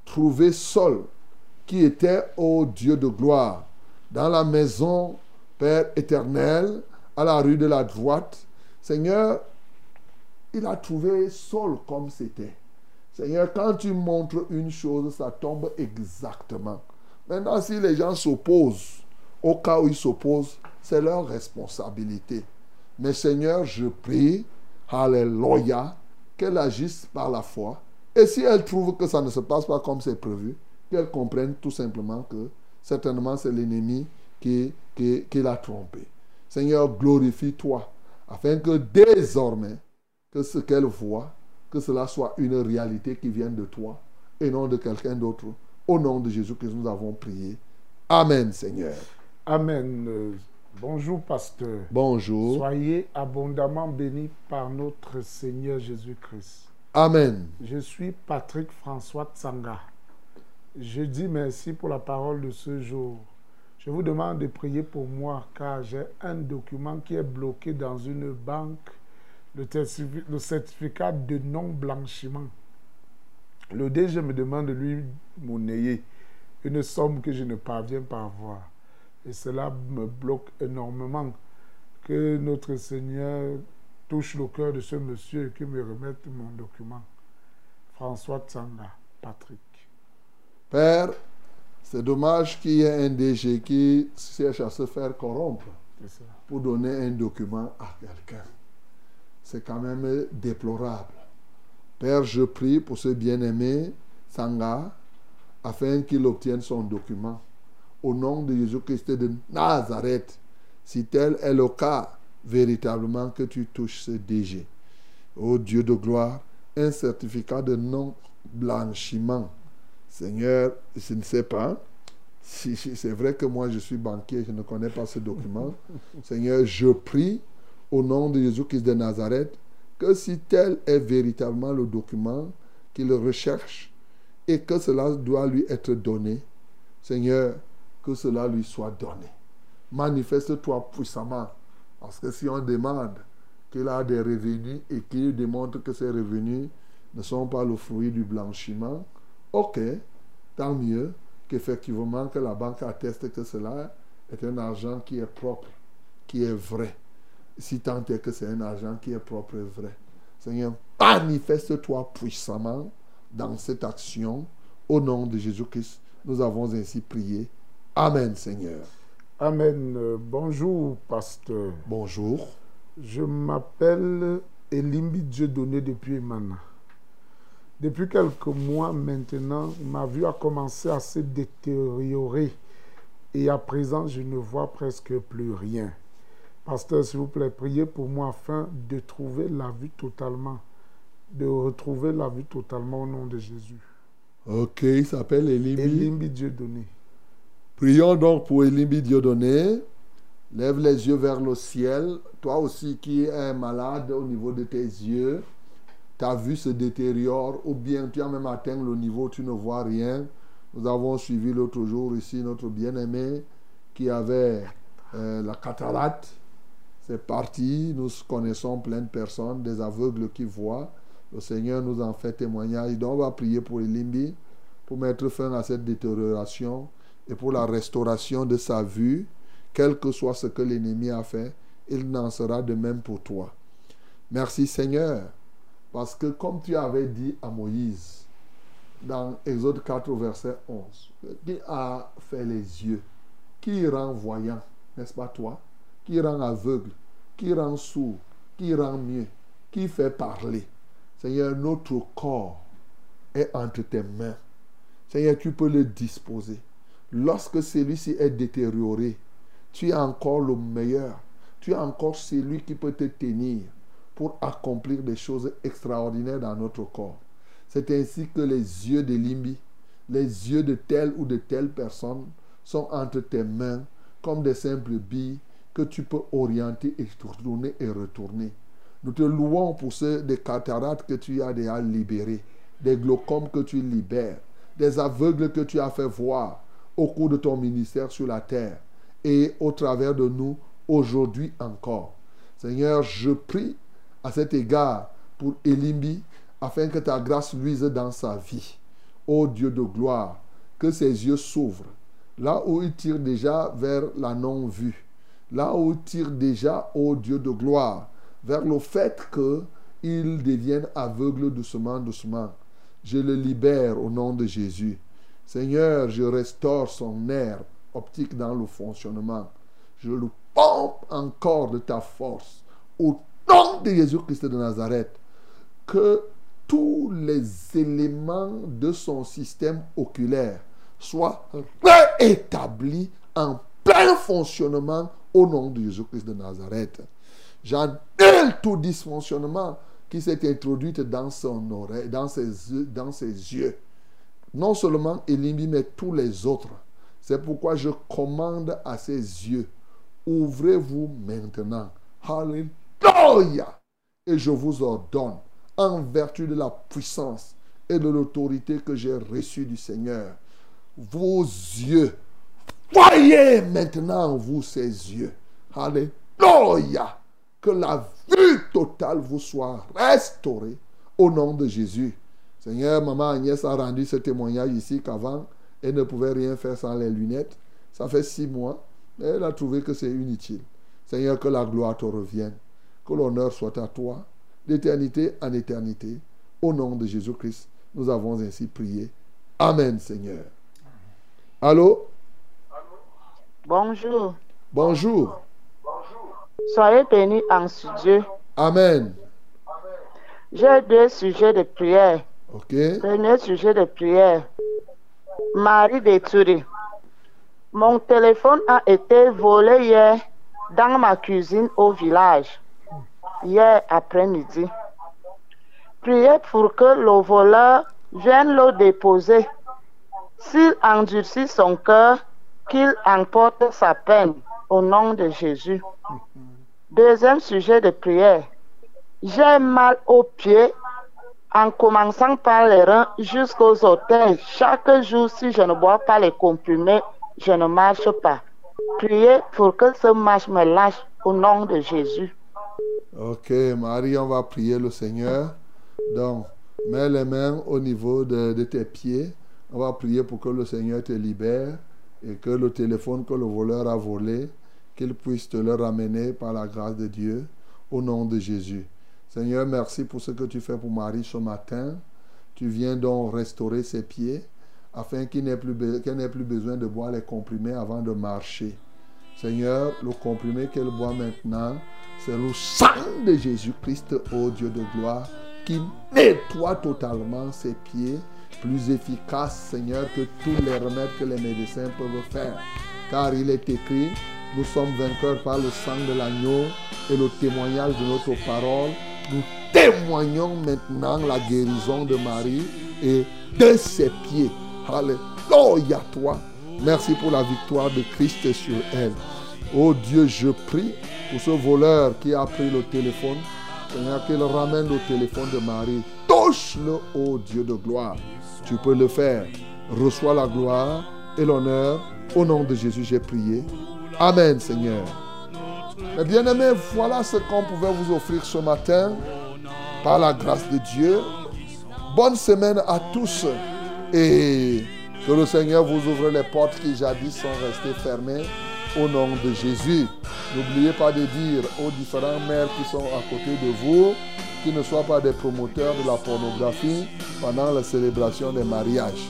trouver Saul, qui était au Dieu de gloire, dans la maison, Père éternel, à la rue de la droite, Seigneur, il a trouvé Saul comme c'était. Seigneur, quand tu montres une chose, ça tombe exactement. Maintenant, si les gens s'opposent, au cas où ils s'opposent, c'est leur responsabilité. Mais Seigneur, je prie, Alléluia, qu'elle agisse par la foi. Et si elle trouve que ça ne se passe pas comme c'est prévu, qu'elle comprenne tout simplement que certainement c'est l'ennemi qui, qui, qui l'a trompé. Seigneur, glorifie-toi, afin que désormais, que ce qu'elle voit, que cela soit une réalité qui vienne de toi et non de quelqu'un d'autre. Au nom de Jésus que nous avons prié. Amen, Seigneur. Amen. Euh, Bonjour, pasteur. Bonjour. Soyez abondamment bénis par notre Seigneur Jésus-Christ. Amen. Je suis Patrick François Tsanga. Je dis merci pour la parole de ce jour. Je vous demande de prier pour moi car j'ai un document qui est bloqué dans une banque, le, certifi- le certificat de non-blanchiment. Le DG me demande de lui monnayer une somme que je ne parviens pas à avoir. Et cela me bloque énormément. Que notre Seigneur touche le cœur de ce monsieur et qu'il me remette mon document. François Tsanga, Patrick. Père, c'est dommage qu'il y ait un DG qui cherche à se faire corrompre pour donner un document à quelqu'un. C'est quand même déplorable. Père, je prie pour ce bien-aimé Sanga afin qu'il obtienne son document. Au nom de Jésus-Christ de Nazareth, si tel est le cas, véritablement que tu touches ce DG. Ô Dieu de gloire, un certificat de non-blanchiment. Seigneur, je ne sais pas. Si, si- c'est vrai que moi je suis banquier, je ne connais pas ce document. Seigneur, je prie au nom de Jésus-Christ de Nazareth que si tel est véritablement le document qu'il recherche et que cela doit lui être donné, Seigneur, que cela lui soit donné. Manifeste-toi puissamment. Parce que si on demande qu'il a des revenus et qu'il démontre que ces revenus ne sont pas le fruit du blanchiment, ok, tant mieux qu'effectivement que la banque atteste que cela est un argent qui est propre, qui est vrai. Si tant est que c'est un argent qui est propre et vrai. Seigneur, manifeste-toi puissamment dans cette action. Au nom de Jésus-Christ, nous avons ainsi prié. Amen, Seigneur. Amen. Bonjour, pasteur. Bonjour. Je m'appelle Elimbi Dieu donné depuis Emana. Depuis quelques mois maintenant, ma vue a commencé à se détériorer et à présent, je ne vois presque plus rien. Pasteur, s'il vous plaît, priez pour moi afin de trouver la vue totalement, de retrouver la vue totalement au nom de Jésus. Ok, il s'appelle Elimbi. Elimbi Dieu donné. Prions donc pour Elimbi Dieudonné. Lève les yeux vers le ciel. Toi aussi qui es malade au niveau de tes yeux, ta vue se détériore ou bien tu as même atteint le niveau tu ne vois rien. Nous avons suivi l'autre jour ici notre bien-aimé qui avait euh, la cataracte. C'est parti. Nous connaissons plein de personnes, des aveugles qui voient. Le Seigneur nous en fait témoignage. Donc on va prier pour Elimbi pour mettre fin à cette détérioration et pour la restauration de sa vue, quel que soit ce que l'ennemi a fait, il n'en sera de même pour toi. Merci Seigneur, parce que comme tu avais dit à Moïse, dans Exode 4, verset 11, qui a fait les yeux, qui rend voyant, n'est-ce pas toi, qui rend aveugle, qui rend sourd, qui rend mieux, qui fait parler. Seigneur, notre corps est entre tes mains. Seigneur, tu peux le disposer. Lorsque celui-ci est détérioré, tu es encore le meilleur. Tu es encore celui qui peut te tenir pour accomplir des choses extraordinaires dans notre corps. C'est ainsi que les yeux de Limbi, les yeux de telle ou de telle personne sont entre tes mains comme des simples billes que tu peux orienter et tourner et retourner. Nous te louons pour ceux des cataractes que tu as déjà libérés, des glaucomes que tu libères, des aveugles que tu as fait voir au cours de ton ministère sur la terre et au travers de nous aujourd'hui encore. Seigneur, je prie cet égard pour Elimbi afin que ta grâce luise dans sa vie. Ô Dieu de gloire, que ses yeux s'ouvrent là où il tire déjà vers la non-vue, là où il tire déjà, ô Dieu de gloire, vers le fait qu'il devienne aveugle doucement, doucement. Je le libère au nom de Jésus. Seigneur, je restaure son nerf optique dans le fonctionnement. Je le pompe encore de ta force. Nom de Jésus-Christ de Nazareth, que tous les éléments de son système oculaire soient rétablis en plein fonctionnement au nom de Jésus-Christ de Nazareth. J'annule tout dysfonctionnement qui s'est introduit dans son oreille, dans ses, dans ses yeux. Non seulement Elimbi, mais tous les autres. C'est pourquoi je commande à ses yeux, ouvrez-vous maintenant. Alléluia. Et je vous ordonne, en vertu de la puissance et de l'autorité que j'ai reçue du Seigneur, vos yeux, voyez maintenant vous ces yeux. Alléluia. Que la vue totale vous soit restaurée au nom de Jésus. Seigneur, maman Agnès a rendu ce témoignage ici qu'avant, elle ne pouvait rien faire sans les lunettes. Ça fait six mois, elle a trouvé que c'est inutile. Seigneur, que la gloire te revienne, que l'honneur soit à toi, d'éternité en éternité. Au nom de Jésus-Christ, nous avons ainsi prié. Amen, Seigneur. Allô? Bonjour. Bonjour. Soyez bénis en Dieu. Amen. J'ai deux sujets de prière. Ok. Premier sujet de prière. Marie détruit. Mon téléphone a été volé hier dans ma cuisine au village, hier après-midi. Priez pour que le voleur vienne le déposer. S'il endurcit son cœur, qu'il emporte sa peine au nom de Jésus. Deuxième sujet de prière. J'ai mal aux pieds en commençant par les reins jusqu'aux orteils. Chaque jour, si je ne bois pas les comprimés, je ne marche pas. Priez pour que ce marche me lâche au nom de Jésus. Ok, Marie, on va prier le Seigneur. Donc, mets les mains au niveau de, tes pieds. On va prier pour que le Seigneur te libère et que le téléphone que le voleur a volé, qu'il puisse te le ramener par la grâce de Dieu au nom de Jésus. Seigneur, merci pour ce que tu fais pour Marie ce matin. Tu viens donc restaurer ses pieds afin qu'elle n'ait plus, plus besoin de boire les comprimés avant de marcher. Seigneur, le comprimé qu'elle boit maintenant, c'est le sang de Jésus-Christ, ô Dieu de gloire, qui nettoie totalement ses pieds, plus efficace, Seigneur, que tous les remèdes que les médecins peuvent faire. Car il est écrit, nous sommes vainqueurs par le sang de l'agneau et le témoignage de notre parole. Nous témoignons maintenant la guérison de Marie et de ses pieds. Alléluia toi. Merci pour la victoire de Christ sur elle. Oh Dieu, je prie pour ce voleur qui a pris le téléphone. Seigneur, qu'il ramène le téléphone de Marie. Touche-le, oh Dieu de gloire. Tu peux le faire. Reçois la gloire et l'honneur. Au nom de Jésus, j'ai prié. Amen, Seigneur. Mes bien-aimés, voilà ce qu'on pouvait vous offrir ce matin par la grâce de Dieu. Bonne semaine à tous et que le Seigneur vous ouvre les portes qui jadis sont restées fermées au nom de Jésus. N'oubliez pas de dire aux différents maires qui sont à côté de vous qu'ils ne soient pas des promoteurs de la pornographie pendant la célébration des mariages.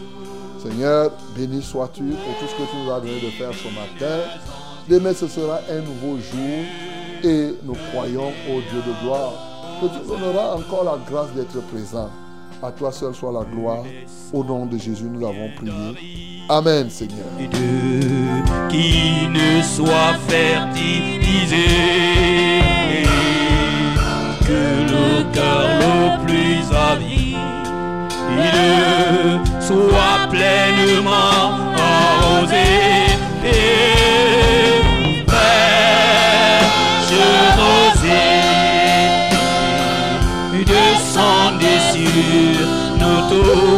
Seigneur, béni sois-tu pour tout ce que tu nous as donné de faire ce matin. Demain, ce sera un nouveau jour et nous croyons au Dieu de gloire que tu donneras encore la grâce d'être présent. À toi seul soit la gloire. Au nom de Jésus, nous avons prié. Amen, Seigneur. Qui ne soit fertilisé, que le cœur le plus avide soit pleinement arrosé. Rosée